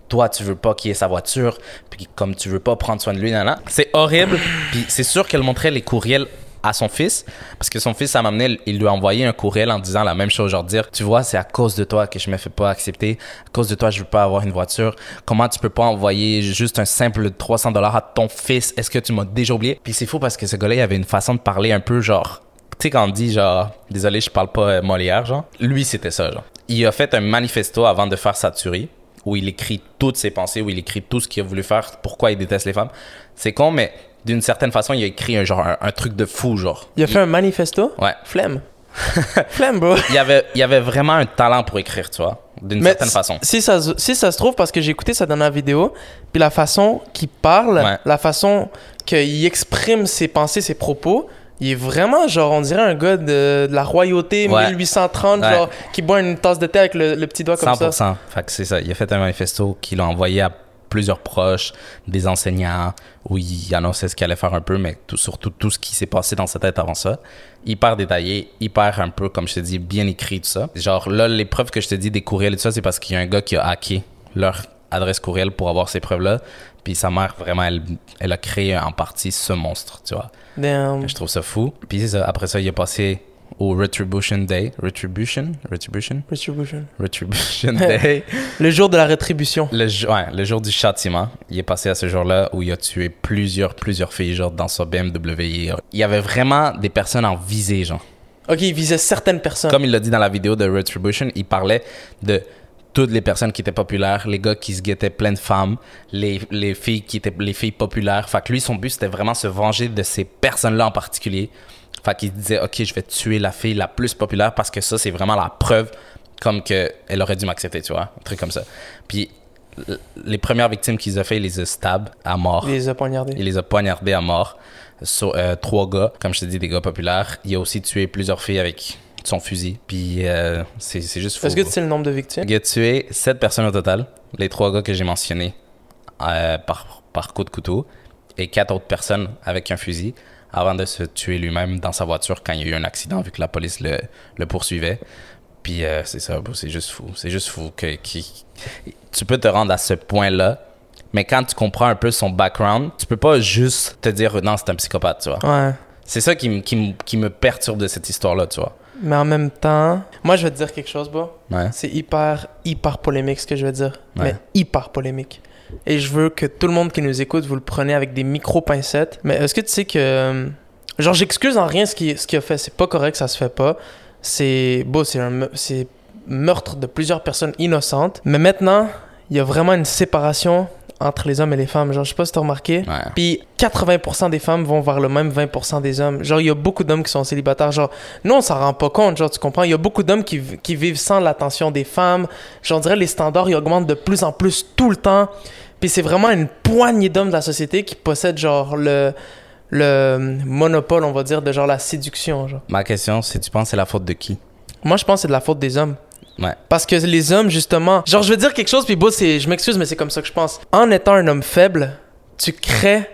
toi, tu veux pas qu'il ait sa voiture, puis comme tu veux pas prendre soin de lui, nan, nan. C'est horrible. puis c'est sûr qu'elle montrait les courriels à son fils, parce que son fils, ça m'a amené, il lui a envoyé un courriel en disant la même chose, genre dire, tu vois, c'est à cause de toi que je me fais pas accepter, à cause de toi, je veux pas avoir une voiture, comment tu peux pas envoyer juste un simple 300 dollars à ton fils, est-ce que tu m'as déjà oublié? Puis c'est fou parce que ce gars-là, il avait une façon de parler un peu genre, tu sais, quand on dit genre, désolé, je parle pas euh, Molière, genre, lui, c'était ça, genre. Il a fait un manifesto avant de faire sa tuerie, où il écrit toutes ses pensées, où il écrit tout ce qu'il a voulu faire, pourquoi il déteste les femmes. C'est con, mais d'une certaine façon, il a écrit un genre, un, un truc de fou, genre. Il a fait un manifesto? Ouais. Flemme. Flemme, bro. Il y avait, il avait vraiment un talent pour écrire, tu vois, d'une certaine façon. Si ça, se- si ça se trouve, parce que j'ai écouté sa dernière vidéo, puis la façon qu'il parle, Ouais. la façon qu'il exprime ses pensées, ses propos, il est vraiment, genre, on dirait un gars de, de la royauté Ouais. 1830, Ouais. genre, qui boit une tasse de thé avec le, le petit doigt comme 100%. ça. Fait que c'est ça. Il a fait un manifesto qu'il a envoyé à plusieurs proches, des enseignants, où il annonçait ce qu'il allait faire un peu, mais tout, surtout tout ce qui s'est passé dans sa tête avant ça. Hyper détaillé, hyper un peu, comme je te dis, bien écrit, tout ça. Genre là, les preuves que je te dis des courriels et tout ça, c'est parce qu'il y a un gars qui a hacké leur adresse courriel pour avoir ces preuves-là. Puis sa mère, vraiment, elle, elle a créé en partie ce monstre, tu vois. Damn. Je trouve ça fou. Puis après ça, il est passé au Retribution Day. Retribution? Retribution? Retribution. Retribution Day. Le jour de la rétribution. Le, ouais, le jour du châtiment, il est passé à ce jour-là où il a tué plusieurs, plusieurs filles, genre dans sa BMW. Il- Il y avait vraiment des personnes en visée, genre. Ok, il visait certaines personnes. Comme il l'a dit dans la vidéo de Retribution, il parlait de toutes les personnes qui étaient populaires, les gars qui se guettaient plein de femmes, les, les filles qui étaient les filles populaires. Fait que lui, son but, c'était vraiment se venger de ces personnes-là en particulier. Fait qu'il disait, OK, je vais tuer la fille la plus populaire parce que ça, c'est vraiment la preuve comme que elle aurait dû m'accepter, tu vois, un truc comme ça. Puis les premières victimes qu'ils ont fait, il les a stab à mort. Il les a poignardés. Il les a poignardés à mort. Sur, euh, trois gars, comme je te dis, des gars populaires. Il a aussi tué plusieurs filles avec son fusil. Puis euh, c'est c'est juste fou. Est-ce que tu sais le nombre de victimes? Il a tué sept personnes au total. Les trois gars que j'ai mentionnés euh, par, par coup de couteau. Et quatre autres personnes avec un fusil avant de se tuer lui-même dans sa voiture quand il y a eu un accident vu que la police le, le poursuivait. Puis euh, c'est ça, c'est juste fou. C'est juste fou que, qui- tu peux te rendre à ce point-là. Mais quand tu comprends un peu son background, tu peux pas juste te dire non, c'est un psychopathe, tu vois. Ouais. C'est ça qui, me- qui, me- qui me perturbe de cette histoire-là, tu vois. Mais en même temps, moi je vais te dire quelque chose. Ouais. C'est hyper, hyper polémique ce que je vais dire. Ouais. Mais hyper polémique. Et je veux que tout le monde qui nous écoute, vous le prenez avec des micro-pincettes. Mais est-ce que tu sais que. euh, Genre, j'excuse en rien ce qu'il ce qu'il a fait. C'est pas correct, ça se fait pas. C'est. Bon, c'est un meurtre de plusieurs personnes innocentes. Mais maintenant, il y a vraiment une séparation entre les hommes et les femmes. Genre, je sais pas si t'as remarqué. Puis 80% des femmes vont vers le même 20% des hommes. Genre, il y a beaucoup d'hommes qui sont célibataires. Genre, nous, on s'en rend pas compte. Genre, tu comprends? Il y a beaucoup d'hommes qui, qui vivent sans l'attention des femmes. Genre, on dirait les standards, ils augmentent de plus en plus tout le temps. Puis c'est vraiment une poignée d'hommes de la société qui possèdent, genre, le, le monopole, on va dire, de genre la séduction. Genre. Ma question, c'est tu penses que c'est la faute de qui? Moi, je pense que c'est de la faute des hommes. Ouais. Parce que les hommes, justement. Genre, je veux dire quelque chose, puis beau, c'est. Je m'excuse, mais c'est comme ça que je pense. En étant un homme faible, tu crées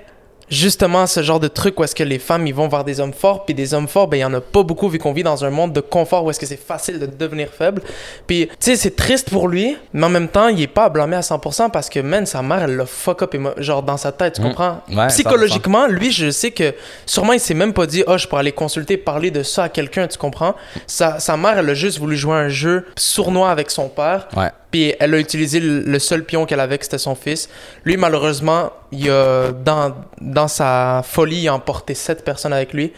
justement ce genre de truc où est-ce que les femmes, ils vont vers des hommes forts, puis des hommes forts, ben, il y en a pas beaucoup vu qu'on vit dans un monde de confort où est-ce que c'est facile de devenir faible. Puis, tu sais, c'est triste pour lui, mais en même temps, il est pas à blâmer à 100% parce que, man, sa mère, elle l'a fuck up, genre, dans sa tête, tu Mm. comprends? Ouais, Psychologiquement, lui, je sais que sûrement, il s'est même pas dit, oh, je peux aller consulter, parler de ça à quelqu'un, tu comprends? Sa, sa mère, elle a juste voulu jouer un jeu sournois avec son père. Ouais. Puis elle a utilisé le seul pion qu'elle avait, que c'était son fils. Lui, malheureusement, il a, dans, dans sa folie, il a emporté sept personnes avec lui.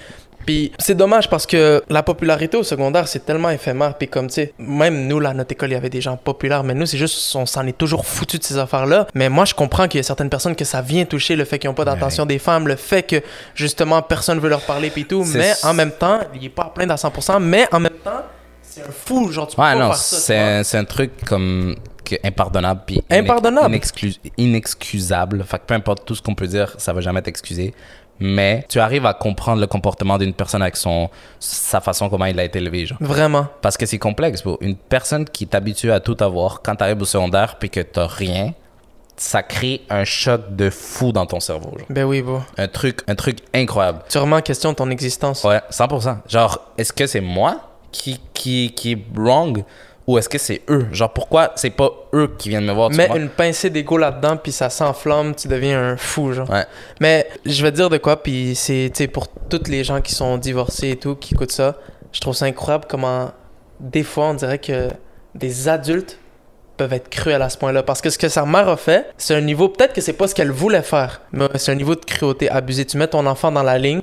Puis c'est dommage parce que la popularité au secondaire, c'est tellement éphémère. Puis comme, tu sais, même nous, là, à notre école, il y avait des gens populaires, mais nous, c'est juste, on s'en est toujours foutu de ces affaires-là. Mais moi, je comprends qu'il y a certaines personnes que ça vient toucher, le fait qu'ils n'ont pas d'attention des femmes, le fait que, justement, personne veut leur parler, puis tout. Mais en même temps, il est pas à plaindre à 100%, mais en même temps, c'est un fou, genre, tu peux Ouais, pas non, faire ça. tu c'est un, c'est un truc comme que impardonnable puis Impardonnable? inexcusable. Fait que peu importe tout ce qu'on peut dire, ça va jamais être excusé. Mais tu arrives à comprendre le comportement d'une personne avec son sa façon comment il a été élevé, genre. Vraiment. Parce que c'est complexe. Pour une personne qui est habituée à tout avoir, quand tu arrives au secondaire puis que t'as rien, ça crée un choc de fou dans ton cerveau. genre. Ben oui, bon. Un truc, un truc incroyable. Tu remets en question ton existence. Ouais, 100%. Genre, est-ce que c'est moi? Qui, qui, qui est wrong ou est-ce que c'est eux? Genre, pourquoi c'est pas eux qui viennent me voir? tu Mets une pincée d'ego là-dedans, puis ça s'enflamme, tu deviens un fou, genre. Ouais. Mais je vais te dire de quoi, puis c'est, tu pour toutes les gens qui sont divorcés et tout, qui écoutent ça, je trouve ça incroyable comment, des fois, on dirait que des adultes peuvent être cruels à ce point-là. Parce que ce que sa mère a fait, c'est un niveau, peut-être que c'est pas ce qu'elle voulait faire, mais c'est un niveau de cruauté abusé. Tu mets ton enfant dans la ligne,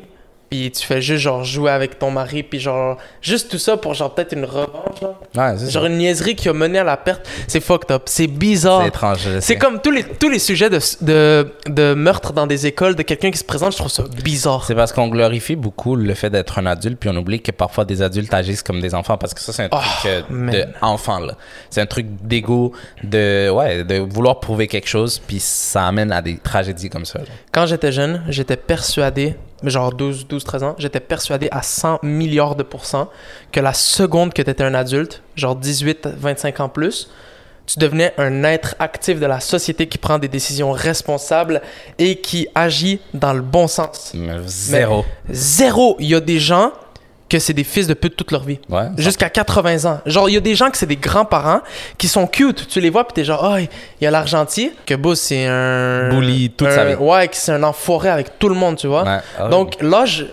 puis tu fais juste, genre, jouer avec ton mari, puis genre, juste tout ça pour, genre, peut-être une revanche, genre. Ouais, c'est Genre ça. une niaiserie qui a mené à la perte. C'est fucked up. C'est bizarre. C'est étrange. C'est comme tous les, tous les sujets de, de, de meurtre dans des écoles, de quelqu'un qui se présente, je trouve ça bizarre. C'est parce qu'on glorifie beaucoup le fait d'être un adulte, puis on oublie que parfois des adultes agissent comme des enfants, parce que ça, c'est un truc Oh, euh, man. de enfant, là. C'est un truc d'ego, de, ouais, de vouloir prouver quelque chose, puis ça amène à des tragédies comme ça. Quand j'étais jeune, j'étais persuadé, genre 12, 12, 13 ans, j'étais persuadé à 100 milliards de pourcents que la seconde que tu étais un adulte, genre 18, 25 ans plus, tu devenais un être actif de la société qui prend des décisions responsables et qui agit dans le bon sens. Mais Zéro. Zéro! Il y a des gens que c'est des fils de pute toute leur vie. Ouais. Jusqu'à 80 ans. Genre, il y a des gens que c'est des grands-parents qui sont cute. Tu les vois, puis t'es genre, oh, il y a l'argenti. Que beau, c'est un. Bully toute un- sa vie. Ouais, que c'est un enfoiré avec tout le monde, tu vois. Ouais. Ah, Donc, l'âge,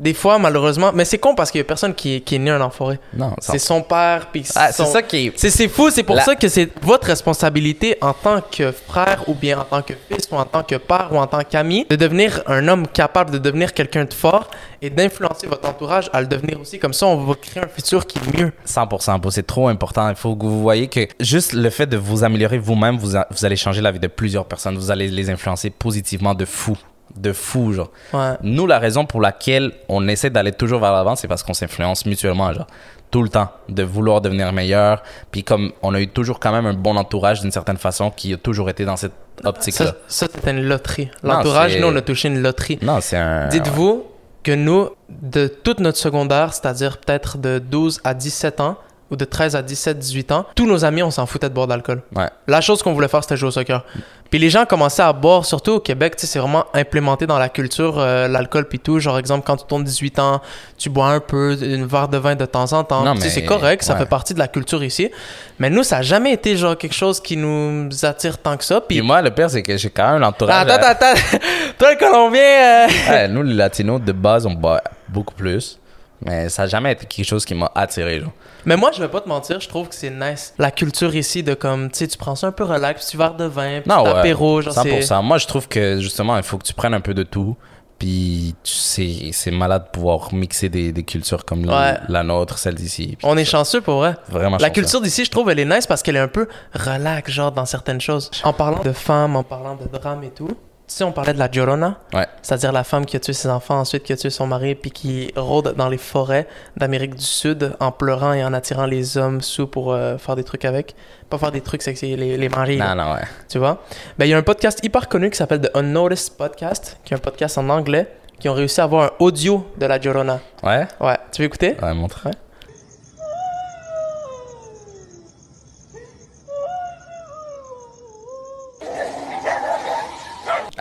des fois, malheureusement. Mais c'est con parce qu'il y a personne qui est, qui est né un enfoiré. non, C'est son père, puis Ah, son- c'est ça qui est. c'est fou, c'est pour La- ça que c'est votre responsabilité en tant que frère ou bien en tant que fils ou en tant que père ou en tant qu'ami de devenir un homme capable de devenir quelqu'un de fort et d'influencer votre entourage à le devenir aussi. Comme ça, on va créer un futur qui est mieux. 100%, bro, c'est trop important. Il faut que vous voyez que juste le fait de vous améliorer vous-même, vous, vous allez changer la vie de plusieurs personnes. Vous allez les influencer positivement de fou. De fou, genre. Ouais. Nous, la raison pour laquelle on essaie d'aller toujours vers l'avant, c'est parce qu'on s'influence mutuellement, genre. Tout le temps. De vouloir devenir meilleur. Puis comme on a eu toujours quand même un bon entourage d'une certaine façon qui a toujours été dans cette optique-là. Ça, ça c'était une loterie. L'entourage, nous, on a touché une loterie. Non, c'est un. Dites-vous que nous, de toute notre secondaire, c'est-à-dire peut-être de 12 à 17 ans, ou de 13 à 17, 18 ans, tous nos amis, on s'en foutait de boire d'alcool. Ouais. La chose qu'on voulait faire, c'était jouer au soccer. Puis les gens commençaient à boire, surtout au Québec, tu sais, c'est vraiment implémenté dans la culture, euh, l'alcool puis tout. Genre, exemple, quand tu tournes 18 ans, tu bois un peu, une verre de vin de temps en temps. Mais- c'est correct, ça ouais. fait partie de la culture ici. Mais nous, ça n'a jamais été genre quelque chose qui nous attire tant que ça. Puis moi, le pire, c'est que j'ai quand même l'entourage. attends, attends, attends. Toi, le Colombien, euh, Ouais, nous, les Latinos, de base, on boit beaucoup plus. Mais ça n'a jamais été quelque chose qui m'a attiré, genre. Mais moi, je vais pas te mentir, je trouve que c'est nice. La culture ici de comme, tu sais, tu prends ça un peu relax, petit verre de vin, petit Non, ouais. apéro, genre 100%. c'est... Moi, je trouve que, justement, il faut que tu prennes un peu de tout. Puis, tu c'est malade de pouvoir mixer des, des cultures comme la- Ouais. la nôtre, celle d'ici. Puis On est chanceux pour vrai. Vraiment La chanceux. culture d'ici, je trouve, elle est nice parce qu'elle est un peu relax, genre, dans certaines choses. En parlant de femmes, en parlant de drame et tout, tu sais, on parlait de la Llorona, Ouais. c'est-à-dire la femme qui a tué ses enfants, ensuite qui a tué son mari, puis qui rôde dans les forêts d'Amérique du Sud en pleurant et en attirant les hommes sous pour euh, faire des trucs avec. Pas faire des trucs, c'est les, les manger. là. Non, non, ouais. Tu vois? Ben, il y a un podcast hyper connu qui s'appelle The Unnoticed Podcast, qui est un podcast en anglais, qui ont réussi à avoir un audio de la Llorona. Ouais? Ouais, tu veux écouter? Ouais, montre. Ouais.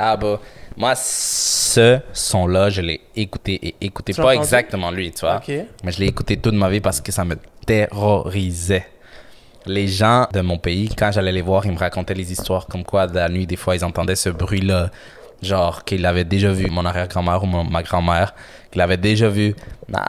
Ah, bah, moi, ce son-là, je l'ai écouté et écouté. Tu Pas exactement lui, tu vois. Ok. Mais je l'ai écouté toute ma vie parce que ça me terrorisait. Les gens de mon pays, quand j'allais les voir, ils me racontaient les histoires comme quoi, de la nuit, des fois, ils entendaient ce bruit-là. Genre, qu'ils l'avaient déjà vu, mon arrière-grand-mère ou mon- ma grand-mère, qu'ils l'avaient déjà vu. Nah,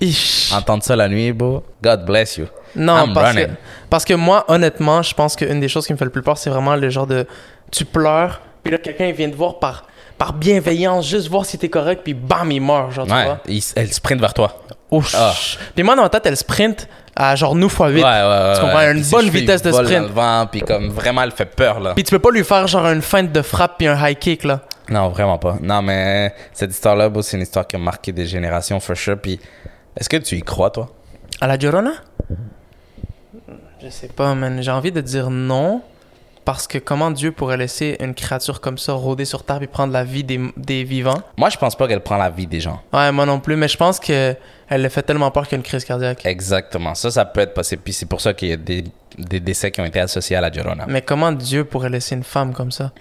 Ich. entendre ça la nuit, bro, God bless you. Non, I'm parce que, parce que moi, honnêtement, je pense qu'une des choses qui me fait le plus peur, c'est vraiment le genre de. Tu pleures, puis là, quelqu'un vient te voir par, par bienveillance, juste voir si t'es correct, puis bam, il meurt, genre, tu Ouais, vois. il- elle sprint vers toi. Oh, Ah. Puis moi, dans ma tête, elle sprint à genre nous fois 8. Ouais, ouais, ouais. Tu comprends? ouais. Une ses bonne cheveux, vitesse ils de volent sprint. dans le vent, puis comme vraiment, elle fait peur, là. Puis tu peux pas lui faire genre une feinte de frappe puis un high kick, là. Non, vraiment pas. Non, mais cette histoire-là, bro, c'est une histoire qui a marqué des générations, for sure. Puis, est-ce que tu y crois, toi? À la Llorona? Je sais pas, man. J'ai envie de dire non. Parce que comment Dieu pourrait laisser une créature comme ça rôder sur terre et prendre la vie des, des vivants? Moi, je pense pas qu'elle prend la vie des gens. Ouais, moi non plus. Mais je pense que elle le fait tellement peur qu'il y a une crise cardiaque. Exactement. Ça, ça peut être possible. Puis c'est pour ça qu'il y a des, des décès qui ont été associés à la Llorona. Mais comment Dieu pourrait laisser une femme comme ça?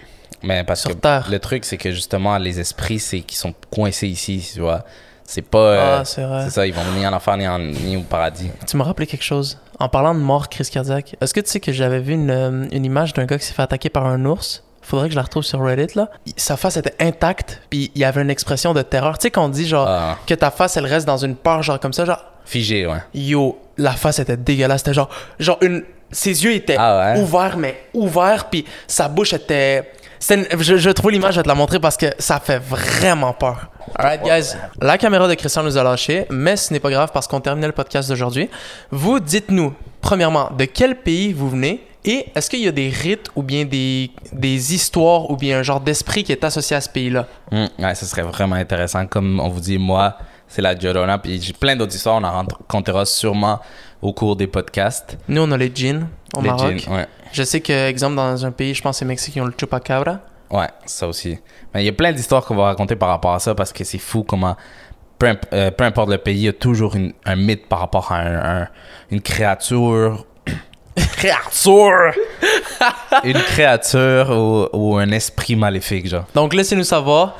Mais parce Sur que Terre? le truc, c'est que justement, les esprits, c'est qui sont coincés ici, tu vois. C'est pas. euh, Ah, c'est vrai. c'est ça, ils vont ni en enfer ni, en, ni au paradis. Tu m'as rappelé quelque chose. En parlant de mort, crise cardiaque, est-ce que tu sais que j'avais vu une, euh, une image d'un gars qui s'est fait attaquer par un ours? Faudrait que je la retrouve sur Reddit, là. Sa face était intacte, puis il y avait une expression de terreur. Tu sais, qu'on dit, genre, Ah, que ta face, elle reste dans une peur, genre, comme ça, genre, figé, ouais. yo, la face était dégueulasse. C'était genre, genre, une. Ses yeux étaient Ah ouais? ouverts, mais ouverts, puis sa bouche était. une- Je, je trouve l'image, je vais te la montrer parce que ça fait vraiment peur. Alright, guys. La caméra de Christian nous a lâché, mais ce n'est pas grave parce qu'on terminait le podcast d'aujourd'hui. Vous dites-nous, premièrement, de quel pays vous venez et est-ce qu'il y a des rites ou bien des, des histoires ou bien un genre d'esprit qui est associé à ce pays-là? Hum, ouais, ça serait vraiment intéressant. Comme on vous dit, moi, c'est la Llorona. Puis j'ai plein d'autres histoires. On en racontera sûrement au cours des podcasts. Nous, on a les djinns au Les Maroc. djinns, ouais. Je sais que, exemple, dans un pays, je pense que c'est Mexique, ils ont le chupacabra. Ouais, ça aussi. Mais il y a plein d'histoires qu'on va raconter par rapport à ça parce que c'est fou comment, peu, imp- euh, peu importe le pays, il y a toujours une- un mythe par rapport à un- un- une créature. créature! une créature ou, ou un esprit maléfique, genre. Donc laissez-nous savoir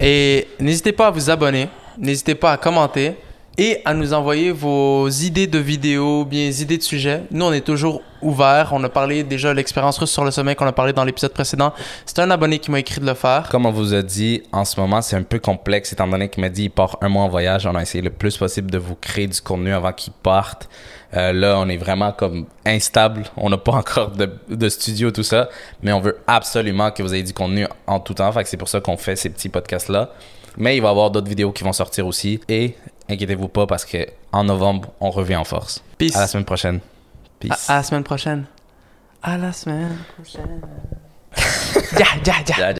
et n'hésitez pas à vous abonner, n'hésitez pas à commenter et à nous envoyer vos idées de vidéos, bien idées de sujets. Nous, on est toujours ouverts. On a parlé déjà de l'expérience russe sur le sommet qu'on a parlé dans l'épisode précédent. C'est un abonné qui m'a écrit de le faire. Comme on vous a dit, en ce moment, c'est un peu complexe étant donné qu'il m'a dit il part un mois en voyage. On a essayé le plus possible de vous créer du contenu avant qu'il parte. Euh, là, on est vraiment comme instable. On n'a pas encore de, de studio, tout ça. Mais on veut absolument que vous ayez du contenu en tout temps. Fait que c'est pour ça qu'on fait ces petits podcasts-là. Mais il va y avoir d'autres vidéos qui vont sortir aussi. Et inquiétez-vous pas parce que en novembre, on revient en force. Peace. À la semaine prochaine. Peace. à la semaine prochaine. À la semaine prochaine. ya, ya, ya. Ja,